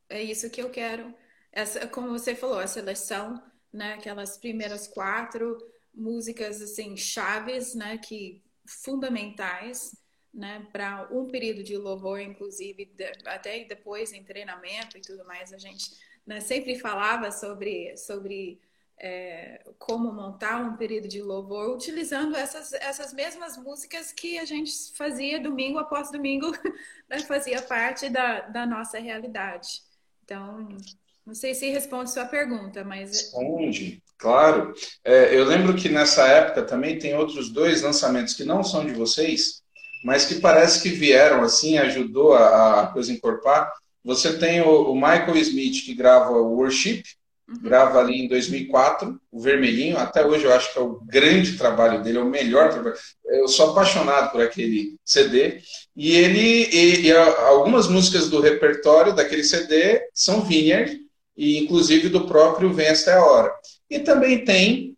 é isso que eu quero. Essa, como você falou, a seleção, né? Aquelas primeiras quatro músicas, assim, chaves, né? Que fundamentais né, para um período de louvor, inclusive até depois em treinamento e tudo mais, a gente né, sempre falava sobre, sobre é, como montar um período de louvor utilizando essas, essas mesmas músicas que a gente fazia domingo após domingo, né, fazia parte da, da nossa realidade. Então, não sei se responde sua pergunta, mas. Responde, claro. É, eu lembro que nessa época também tem outros dois lançamentos que não são de vocês, mas que parece que vieram assim, ajudou a, a coisa encorpar. Você tem o, o, Michael Smith, que grava o Worship, uhum. grava ali em 2004, o Vermelhinho, até hoje eu acho que é o grande trabalho dele, é o melhor trabalho. Eu sou apaixonado por aquele CD. E ele, e, e algumas músicas do repertório daquele CD são Vineyard, e inclusive do próprio Vem Esta é a Hora. E também tem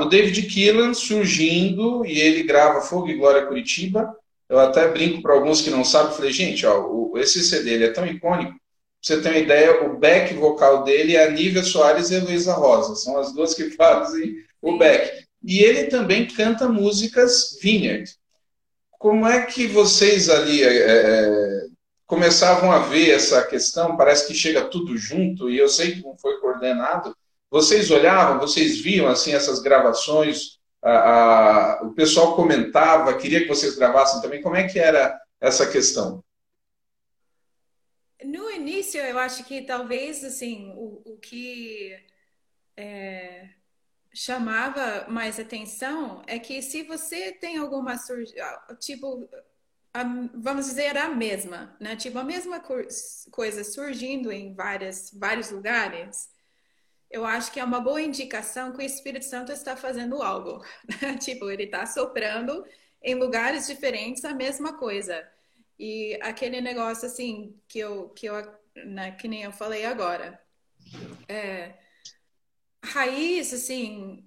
o David Keelan surgindo e ele grava Fogo e Glória Curitiba. Eu até brinco para alguns que não sabem, falei, gente, ó, o, esse CD ele é tão icônico. Você ter uma ideia, o back vocal dele é a Nívia Soares e a Luísa Rosa. São as duas que fazem o back. E ele também canta músicas Vineyard. Como é que vocês ali é, é, começavam a ver essa questão? Parece que chega tudo junto, e eu sei que não foi coordenado, vocês olhavam, vocês viam assim essas gravações? A, a, o pessoal comentava, queria que vocês gravassem também. Como é que era essa questão? Início, eu acho que talvez assim o, o que é, chamava mais atenção é que se você tem alguma tipo a, vamos dizer a mesma, né? Tipo a mesma coisa surgindo em várias vários lugares, eu acho que é uma boa indicação que o Espírito Santo está fazendo algo. Né? tipo, ele está soprando em lugares diferentes a mesma coisa. E aquele negócio assim que eu que eu né, que nem eu falei agora. É, raiz assim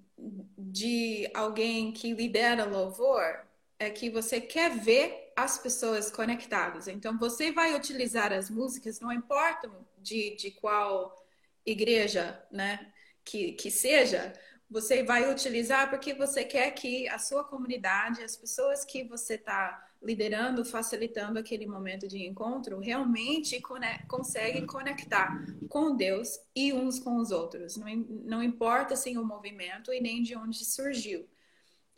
de alguém que lidera louvor é que você quer ver as pessoas conectadas. Então você vai utilizar as músicas, não importa de, de qual igreja, né, que, que seja, você vai utilizar porque você quer que a sua comunidade, as pessoas que você está liderando, facilitando aquele momento de encontro, realmente conecte, conseguem conectar com Deus e uns com os outros. Não, não importa assim o movimento e nem de onde surgiu.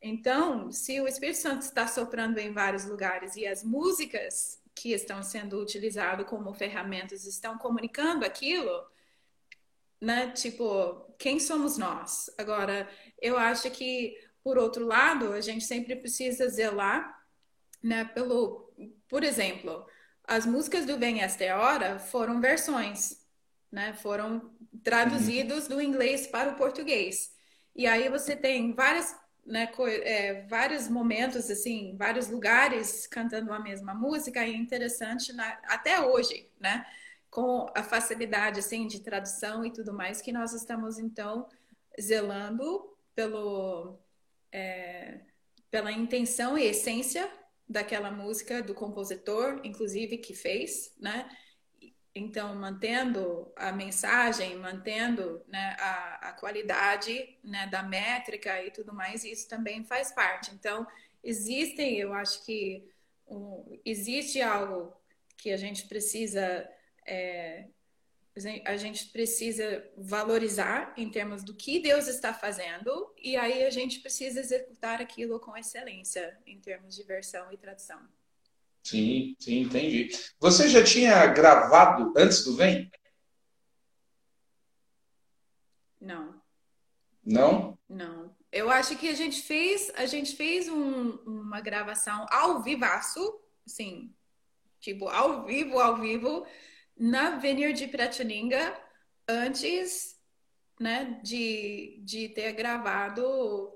Então, se o Espírito Santo está soprando em vários lugares e as músicas que estão sendo utilizadas como ferramentas estão comunicando aquilo, né? Tipo, quem somos nós? Agora, eu acho que, por outro lado, a gente sempre precisa zelar, né? Pelo, por exemplo, as músicas do Vem Esta Hora foram versões, né? Foram traduzidos do inglês para o português. E aí você tem várias, né, é, vários momentos, assim, vários lugares cantando a mesma música, e é interessante na, até hoje, né? com a facilidade assim de tradução e tudo mais que nós estamos então zelando pelo é, pela intenção e essência daquela música do compositor, inclusive que fez, né? Então mantendo a mensagem, mantendo né, a, a qualidade né, da métrica e tudo mais, isso também faz parte. Então existem, eu acho que um, existe algo que a gente precisa é, a gente precisa valorizar em termos do que Deus está fazendo e aí a gente precisa executar aquilo com excelência em termos de versão e tradução. Sim, sim, entendi. Você já tinha gravado antes do Vem? Não. Não? Não. Eu acho que a gente fez, a gente fez um, uma gravação ao vivaço, sim, tipo ao vivo, ao vivo, na Vineyard de Piratininga antes né, de, de ter gravado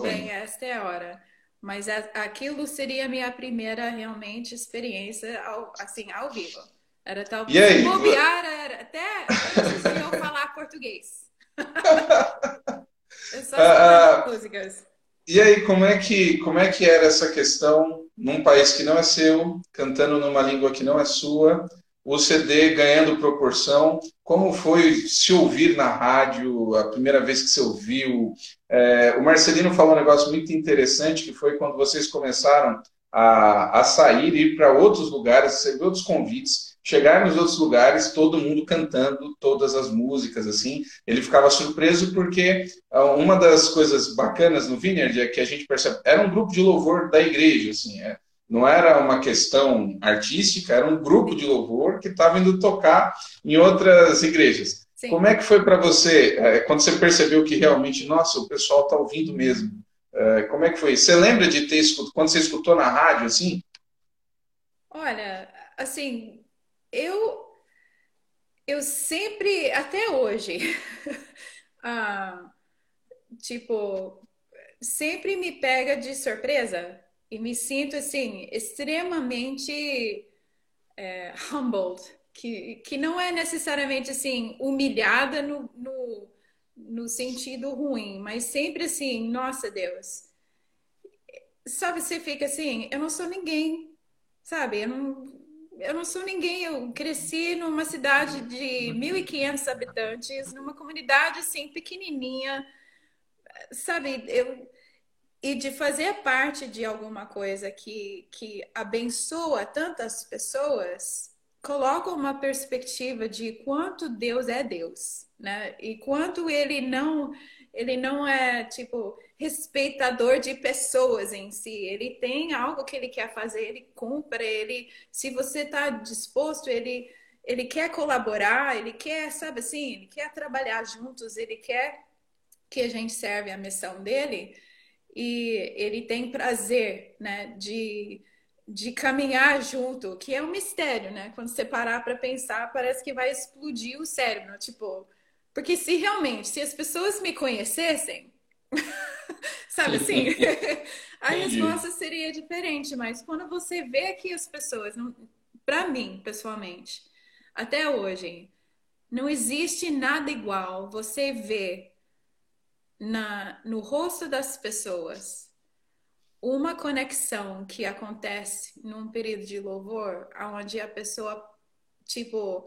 Bem Esta é a Hora. Mas a, aquilo seria a minha primeira realmente experiência ao, assim, ao vivo. Era talvez e aí? bobear, era até antes de eu falar português. eu só uh, músicas. E aí, como é que como é que era essa questão num país que não é seu, cantando numa língua que não é sua? O CD ganhando proporção. Como foi se ouvir na rádio, a primeira vez que você ouviu? É, o Marcelino falou um negócio muito interessante, que foi quando vocês começaram a, a sair ir para outros lugares, receber outros convites, chegar nos outros lugares, todo mundo cantando todas as músicas, assim. Ele ficava surpreso porque ah, uma das coisas bacanas no Vineyard é que a gente percebe, era um grupo de louvor da igreja, assim, é, não era uma questão artística, era um grupo de louvor que estava indo tocar em outras igrejas. Sim. Como é que foi para você, é, quando você percebeu que realmente, nossa, o pessoal está ouvindo mesmo? É, como é que foi? Você lembra de ter escutado, quando você escutou na rádio, assim? Olha, assim, eu, eu sempre, até hoje, ah, tipo, sempre me pega de surpresa e me sinto assim extremamente é, humbled, que, que não é necessariamente assim humilhada no, no, no sentido ruim, mas sempre assim, nossa Deus, sabe, você fica assim, eu não sou ninguém, sabe, eu não, eu não sou ninguém, eu cresci numa cidade de 1.500 habitantes, numa comunidade assim pequenininha, sabe, eu e de fazer parte de alguma coisa que, que abençoa tantas pessoas, coloca uma perspectiva de quanto Deus é Deus, né? E quanto ele não ele não é tipo respeitador de pessoas em si. Ele tem algo que ele quer fazer, ele cumpre, ele se você está disposto, ele ele quer colaborar, ele quer, sabe assim, ele quer trabalhar juntos, ele quer que a gente serve a missão dele e ele tem prazer, né, de, de caminhar junto, que é um mistério, né? Quando você parar para pensar, parece que vai explodir o cérebro, tipo, porque se realmente, se as pessoas me conhecessem, sabe assim, a resposta seria diferente, mas quando você vê que as pessoas, para mim, pessoalmente, até hoje, não existe nada igual você vê na, no rosto das pessoas uma conexão que acontece num período de louvor, onde a pessoa, tipo,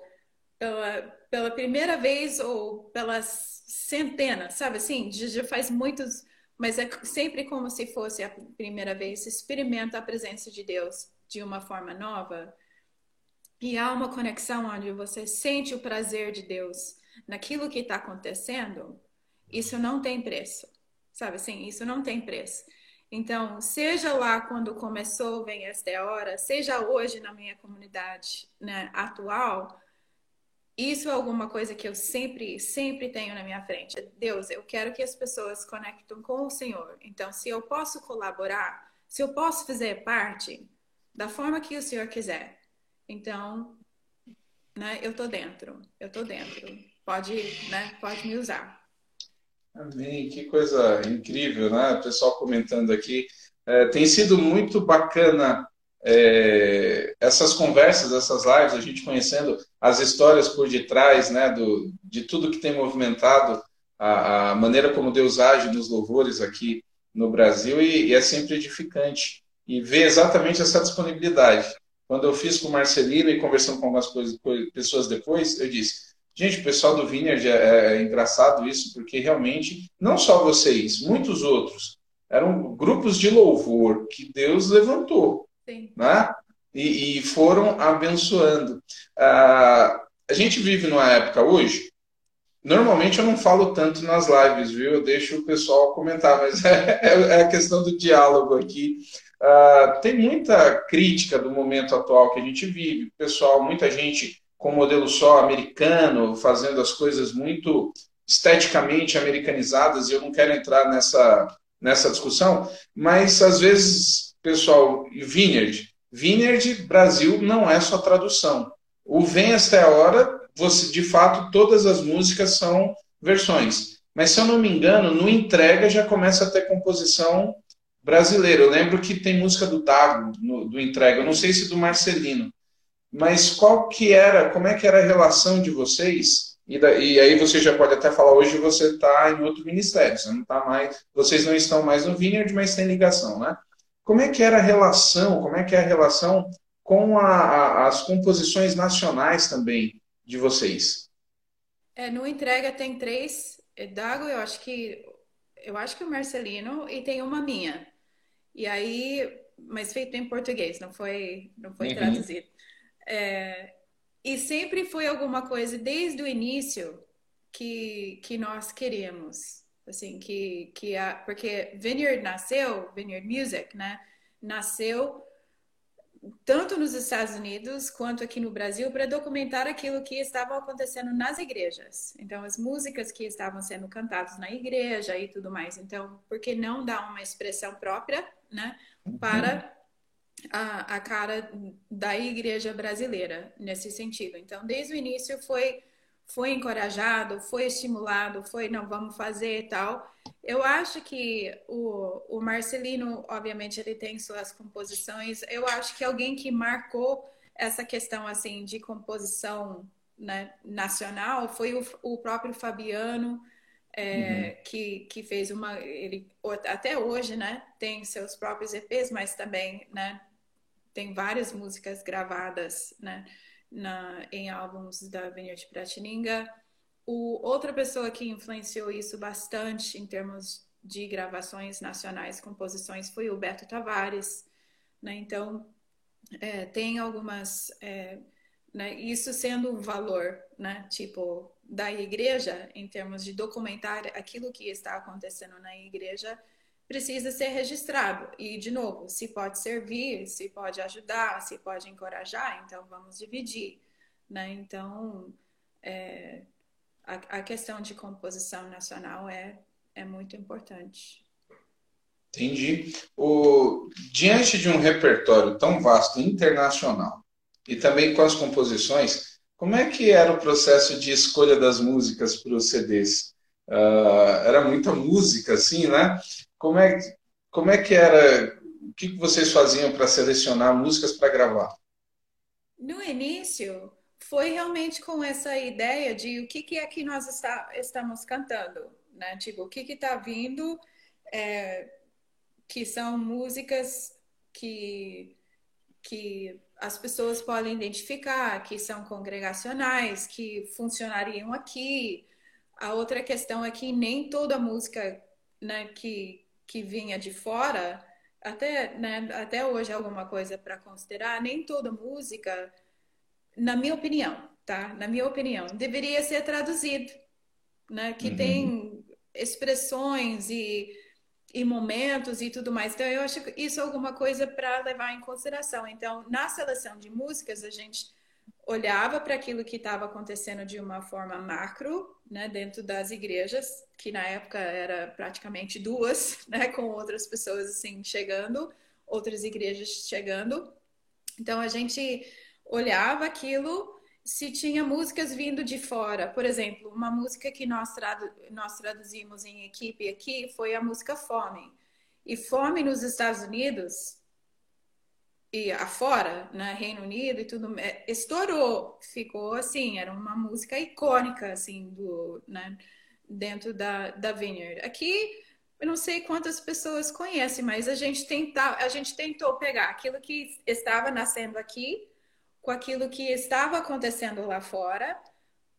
pela, pela primeira vez ou pelas centenas, sabe assim? Já, faz muitos, mas é sempre como se fosse a primeira vez, experimenta a presença de Deus de uma forma nova. E há uma conexão onde você sente o prazer de Deus naquilo que está acontecendo isso não tem preço, sabe assim? Isso não tem preço. Então, seja lá quando começou Vem Esta Hora, seja hoje na minha comunidade né, atual, isso é alguma coisa que eu sempre, sempre tenho na minha frente. Deus, eu quero que as pessoas conectem com o Senhor. Então, se eu posso colaborar, se eu posso fazer parte da forma que o Senhor quiser, então, né, eu tô dentro, eu tô dentro. Pode, né, pode me usar. Amém, que coisa incrível, né? O pessoal comentando aqui. É, tem sido muito bacana é, essas conversas, essas lives, a gente conhecendo as histórias por detrás, né, do, de tudo que tem movimentado a, a, maneira como Deus age nos louvores aqui no Brasil e, e, é sempre edificante e ver exatamente essa disponibilidade. Quando eu fiz com o Marcelino e conversando com algumas pessoas depois, eu disse: Gente, o pessoal do Vineyard é, é engraçado isso, porque realmente, não só vocês, muitos outros, eram grupos de louvor que Deus levantou, Sim. né? E, e foram abençoando. Ah, a gente vive numa época hoje, normalmente eu não falo tanto nas lives, viu? Eu deixo o pessoal comentar, mas é, é a questão do diálogo aqui. Ah, tem muita crítica do momento atual que a gente vive. Pessoal, muita gente com modelo só americano, fazendo as coisas muito esteticamente americanizadas, e eu não quero entrar nessa, nessa discussão, mas às vezes, pessoal, Vineyard, Vineyard Brasil não é só tradução. O Vem Esta é Hora, você, de fato, todas as músicas são versões. Mas se eu não me engano, no Entrega já começa a ter composição brasileira. Eu lembro que tem música do Dago, no, do Entrega, eu não sei se do Marcelino mas qual que era, como é que era a relação de vocês? E, da, e aí você já pode até falar, hoje você está em outro ministério, você não tá mais, vocês não estão mais no Vineyard, mas tem ligação, né? Como é que era a relação, como é que é a relação com a, a, as composições nacionais também de vocês? É, no Entrega tem três, é, Dago, eu acho que eu acho que o Marcelino e tem uma minha. E aí, mas feito em português, não foi, não foi uhum. traduzido. É, e sempre foi alguma coisa desde o início que, que nós queríamos. Assim, que, que a, porque Vineyard nasceu, Vineyard Music, né? Nasceu tanto nos Estados Unidos quanto aqui no Brasil para documentar aquilo que estava acontecendo nas igrejas. Então, as músicas que estavam sendo cantadas na igreja e tudo mais. Então, por que não dar uma expressão própria, né, para a, a cara da igreja brasileira nesse sentido. Então, desde o início foi foi encorajado, foi estimulado, foi não vamos fazer e tal. Eu acho que o, o Marcelino, obviamente, ele tem suas composições. Eu acho que alguém que marcou essa questão assim de composição né, nacional foi o, o próprio Fabiano, é, uhum. que, que fez uma. Ele, até hoje, né, tem seus próprios EPs, mas também né, tem várias músicas gravadas né, na, em álbuns da Vineyard Piratininga. O, outra pessoa que influenciou isso bastante em termos de gravações nacionais, composições, foi o Beto Tavares. Né? Então, é, tem algumas. É, né, isso sendo um valor, né, tipo, da igreja, em termos de documentar aquilo que está acontecendo na igreja, precisa ser registrado. E, de novo, se pode servir, se pode ajudar, se pode encorajar, então vamos dividir. Né? Então, é, a, a, questão de composição nacional é, é muito importante. Entendi. O, diante de um repertório tão vasto, internacional, e também com as composições, como é que era o processo de escolha das músicas para os CDs? Uh, era muita música, assim, né? Como é, como é que era? O que vocês faziam para selecionar músicas para gravar? No início, foi realmente com essa ideia de o que, que é que nós está, estamos cantando, né? Tipo, o que está vindo, é, que são músicas que, que as pessoas podem identificar, que são congregacionais, que funcionariam aqui. A outra questão é que nem toda música né, que, que vinha de fora, até, né, até hoje é alguma coisa para considerar, nem toda música, na minha opinião, tá? Na minha opinião, deveria ser traduzido, né? Que uhum. tem expressões e, e momentos e tudo mais. Então, eu acho que isso é alguma coisa para levar em consideração. Então, na seleção de músicas, a gente olhava para aquilo que estava acontecendo de uma forma macro, né, dentro das igrejas, que na época era praticamente duas, né, com outras pessoas assim chegando, outras igrejas chegando. Então a gente olhava aquilo se tinha músicas vindo de fora. Por exemplo, uma música que nós, tradu nós traduzimos em equipe aqui foi a música Fome. E Fome nos Estados Unidos e afora, né, Reino Unido e tudo, é, estourou, ficou assim, era uma música icônica assim do, né, dentro da, da Vineyard. Aqui eu não sei quantas pessoas conhecem, mas a gente tenta, a gente tentou pegar aquilo que estava nascendo aqui com aquilo que estava acontecendo lá fora,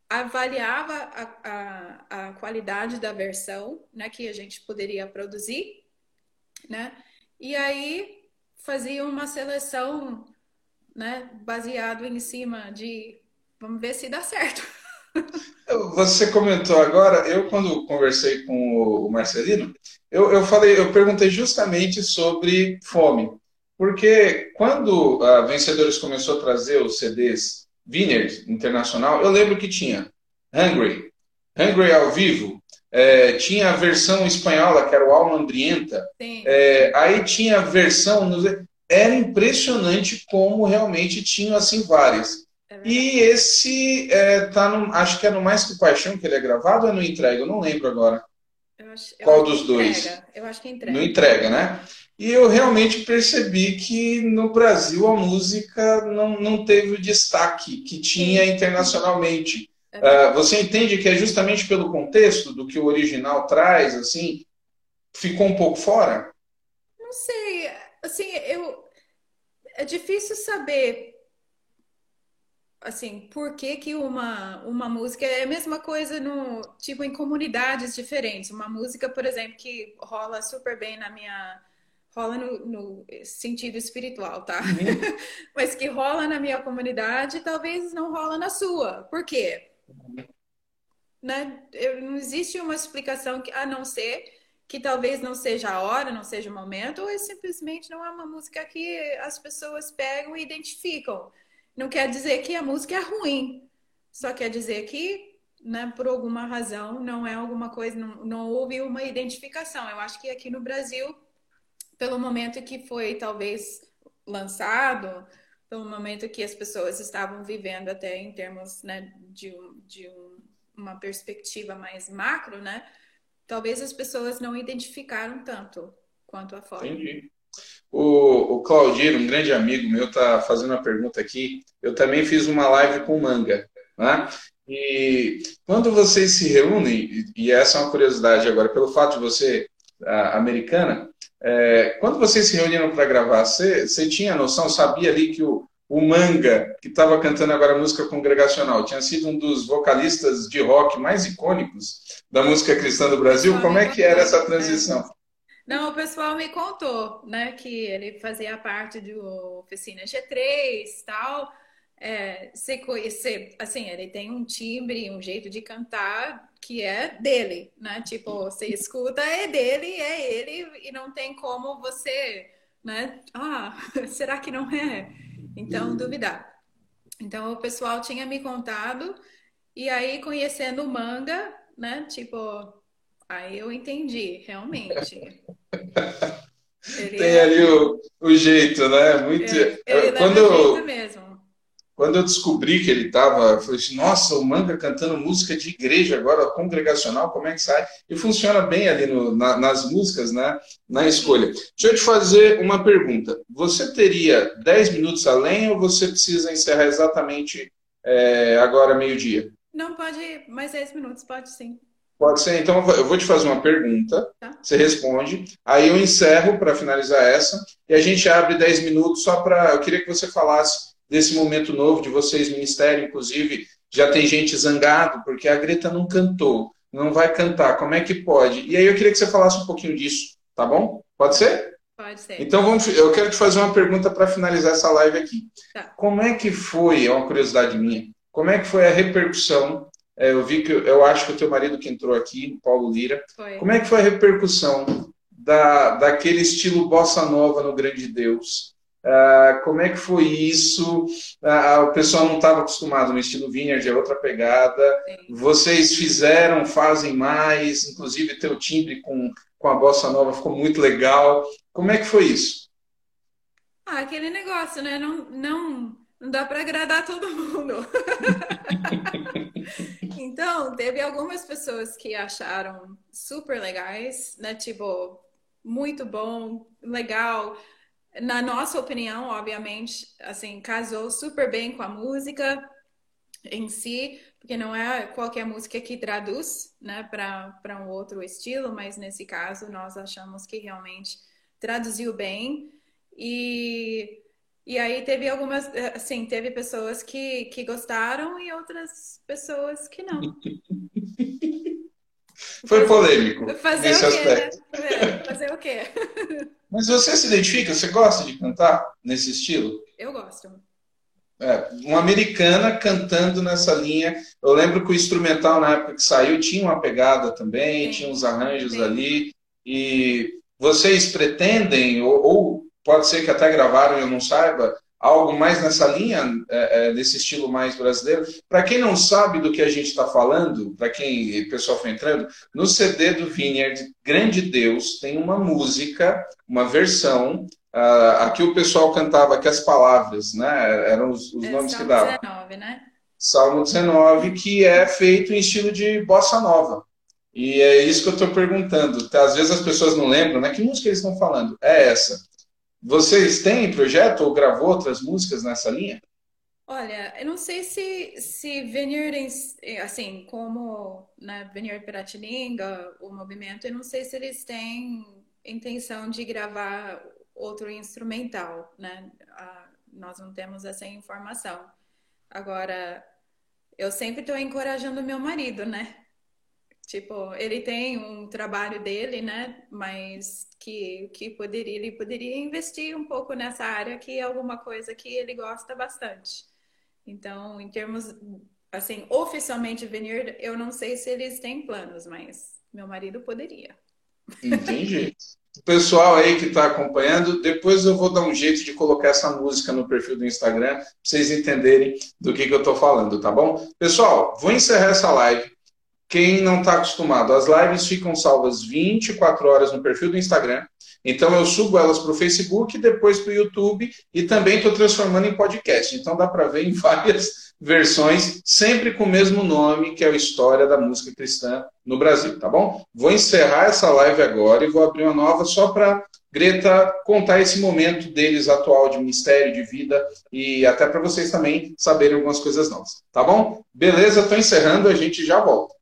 avaliava a, a, a qualidade da versão, né, que a gente poderia produzir, né, e aí fazia uma seleção, né, baseado em cima de vamos ver se dá certo. Você comentou agora, eu quando conversei com o Marcelino, eu, eu falei, eu perguntei justamente sobre fome, porque quando a Vencedores começou a trazer os CDs Vineyard Internacional, eu lembro que tinha Hungry, Hungry ao vivo, é, tinha a versão espanhola, que era o Alma Andrienta. É, aí tinha a versão. Era impressionante como realmente tinham assim várias. É e esse é, tá no, acho que é no Mais Que Paixão que ele é gravado ou é no Entrega? Eu não lembro agora. Acho, Qual dos dois? Entrega. Eu acho que é entrega. No Entrega, né? E eu realmente percebi que no Brasil a música não, não teve o destaque que tinha internacionalmente. Uh, você entende que é justamente pelo contexto do que o original traz, assim, ficou um pouco fora? Não sei, assim, eu é difícil saber assim, por que, que uma, uma música é a mesma coisa no tipo em comunidades diferentes. Uma música, por exemplo, que rola super bem na minha rola no, no sentido espiritual, tá? Uhum. Mas que rola na minha comunidade, talvez não rola na sua. Por quê? Né? Não existe uma explicação que, a não ser que talvez não seja a hora, não seja o momento, ou é simplesmente não é uma música que as pessoas pegam e identificam. Não quer dizer que a música é ruim, só quer dizer que, né, por alguma razão, não é alguma coisa, não, não houve uma identificação. Eu acho que aqui no Brasil, pelo momento que foi talvez lançado, pelo momento que as pessoas estavam vivendo até em termos né, de, um, de um, uma perspectiva mais macro, né? Talvez as pessoas não identificaram tanto quanto a forma. Entendi. O, o Claudir, um grande amigo meu, está fazendo uma pergunta aqui. Eu também fiz uma live com manga, né? E quando vocês se reúnem, e essa é uma curiosidade agora, pelo fato de você americana, é, quando vocês se reuniram para gravar, você, você tinha noção, sabia ali que o, o Manga, que estava cantando agora música congregacional, tinha sido um dos vocalistas de rock mais icônicos da música cristã do Brasil? Como é que era essa transição? Não, o pessoal me contou, né, que ele fazia parte do Oficina G3 tal. É, você conhecer, assim, ele tem um timbre, um jeito de cantar que é dele, né? Tipo, você escuta, é dele, é ele, e não tem como você, né? Ah, será que não é? Então, duvidar. Então, o pessoal tinha me contado, e aí, conhecendo o manga, né? Tipo, Aí eu entendi, realmente. Ele Tem é... ali o, o jeito, né? Muito. Ele, ele quando eu, mesmo. Quando eu descobri que ele estava, eu falei assim, nossa, o Manga cantando música de igreja agora, congregacional, como é que sai? E funciona bem ali no, na, nas músicas, né? Na escolha. Deixa eu te fazer uma pergunta. Você teria 10 minutos além ou você precisa encerrar exatamente é, agora, meio-dia? Não, pode mais 10 minutos, pode sim. Pode ser. Então, eu vou te fazer uma pergunta, tá. você responde, aí eu encerro para finalizar essa, e a gente abre 10 minutos só para. Eu queria que você falasse desse momento novo de vocês, Ministério, inclusive, já tem gente zangado, porque a Greta não cantou, não vai cantar, como é que pode? E aí eu queria que você falasse um pouquinho disso, tá bom? Pode ser? Pode ser. Então, vamos, eu quero te fazer uma pergunta para finalizar essa live aqui. Tá. Como é que foi, é uma curiosidade minha, como é que foi a repercussão é, eu vi que eu acho que o teu marido que entrou aqui, Paulo Lira. Foi. Como é que foi a repercussão da, daquele estilo bossa nova no Grande Deus? Uh, como é que foi isso? Uh, o pessoal não estava acostumado no estilo vineyard, é outra pegada. Sim. Vocês fizeram, fazem mais, inclusive teu timbre com, com a bossa nova ficou muito legal. Como é que foi isso? Ah, aquele negócio, né? Não, não, não dá para agradar todo mundo. Então, teve algumas pessoas que acharam super legais, né? Tipo, muito bom, legal. Na nossa opinião, obviamente, assim, casou super bem com a música em si, porque não é qualquer música que traduz, né, para um outro estilo, mas nesse caso nós achamos que realmente traduziu bem. E e aí teve algumas, assim, teve pessoas que, que gostaram e outras pessoas que não. Foi polêmico fazer nesse o quê, aspecto. Né? Fazer o quê? Mas você se identifica? Você gosta de cantar nesse estilo? Eu gosto. É, uma americana cantando nessa linha. Eu lembro que o instrumental, na época que saiu, tinha uma pegada também, Sim. tinha uns arranjos Sim. ali. E vocês pretendem, ou, ou pode ser que até gravaram e eu não saiba, algo mais nessa linha, é, é, desse estilo mais brasileiro. Para quem não sabe do que a gente está falando, para quem o pessoal foi entrando, no CD do Vineyard, Grande Deus, tem uma música, uma versão, uh, aqui o pessoal cantava que as palavras, né, eram os, os é, nomes Salmo que davam. 19, né? Salmo 19, que é feito em estilo de bossa nova. E é isso que eu estou perguntando. Às vezes as pessoas não lembram, né? Que música eles estão falando? É essa. Vocês têm projeto ou gravou outras músicas nessa linha? Olha, eu não sei se, se Vineyard, assim, como né, Vineyard Piratininga, o movimento, eu não sei se eles têm intenção de gravar outro instrumental, né? Nós não temos essa informação. Agora, eu sempre estou encorajando meu marido, né? Tipo, ele tem um trabalho dele, né? Mas que, que poderia, ele poderia investir um pouco nessa área, que é alguma coisa que ele gosta bastante. Então, em termos, assim, oficialmente Vineyard, eu não sei se eles têm planos, mas meu marido poderia. Entendi. O pessoal aí que está acompanhando, depois eu vou dar um jeito de colocar essa música no perfil do Instagram, para vocês entenderem do que, que eu estou falando, tá bom? Pessoal, vou encerrar essa live quem não está acostumado, as lives ficam salvas 24 horas no perfil do Instagram. Então eu subo elas para o Facebook, depois para o YouTube e também estou transformando em podcast. Então dá para ver em várias versões, sempre com o mesmo nome, que é a História da Música Cristã no Brasil, tá bom? Vou encerrar essa live agora e vou abrir uma nova só para Greta contar esse momento deles atual de ministério, de vida e até para vocês também saberem algumas coisas novas, tá bom? Beleza, estou encerrando, a gente já volta.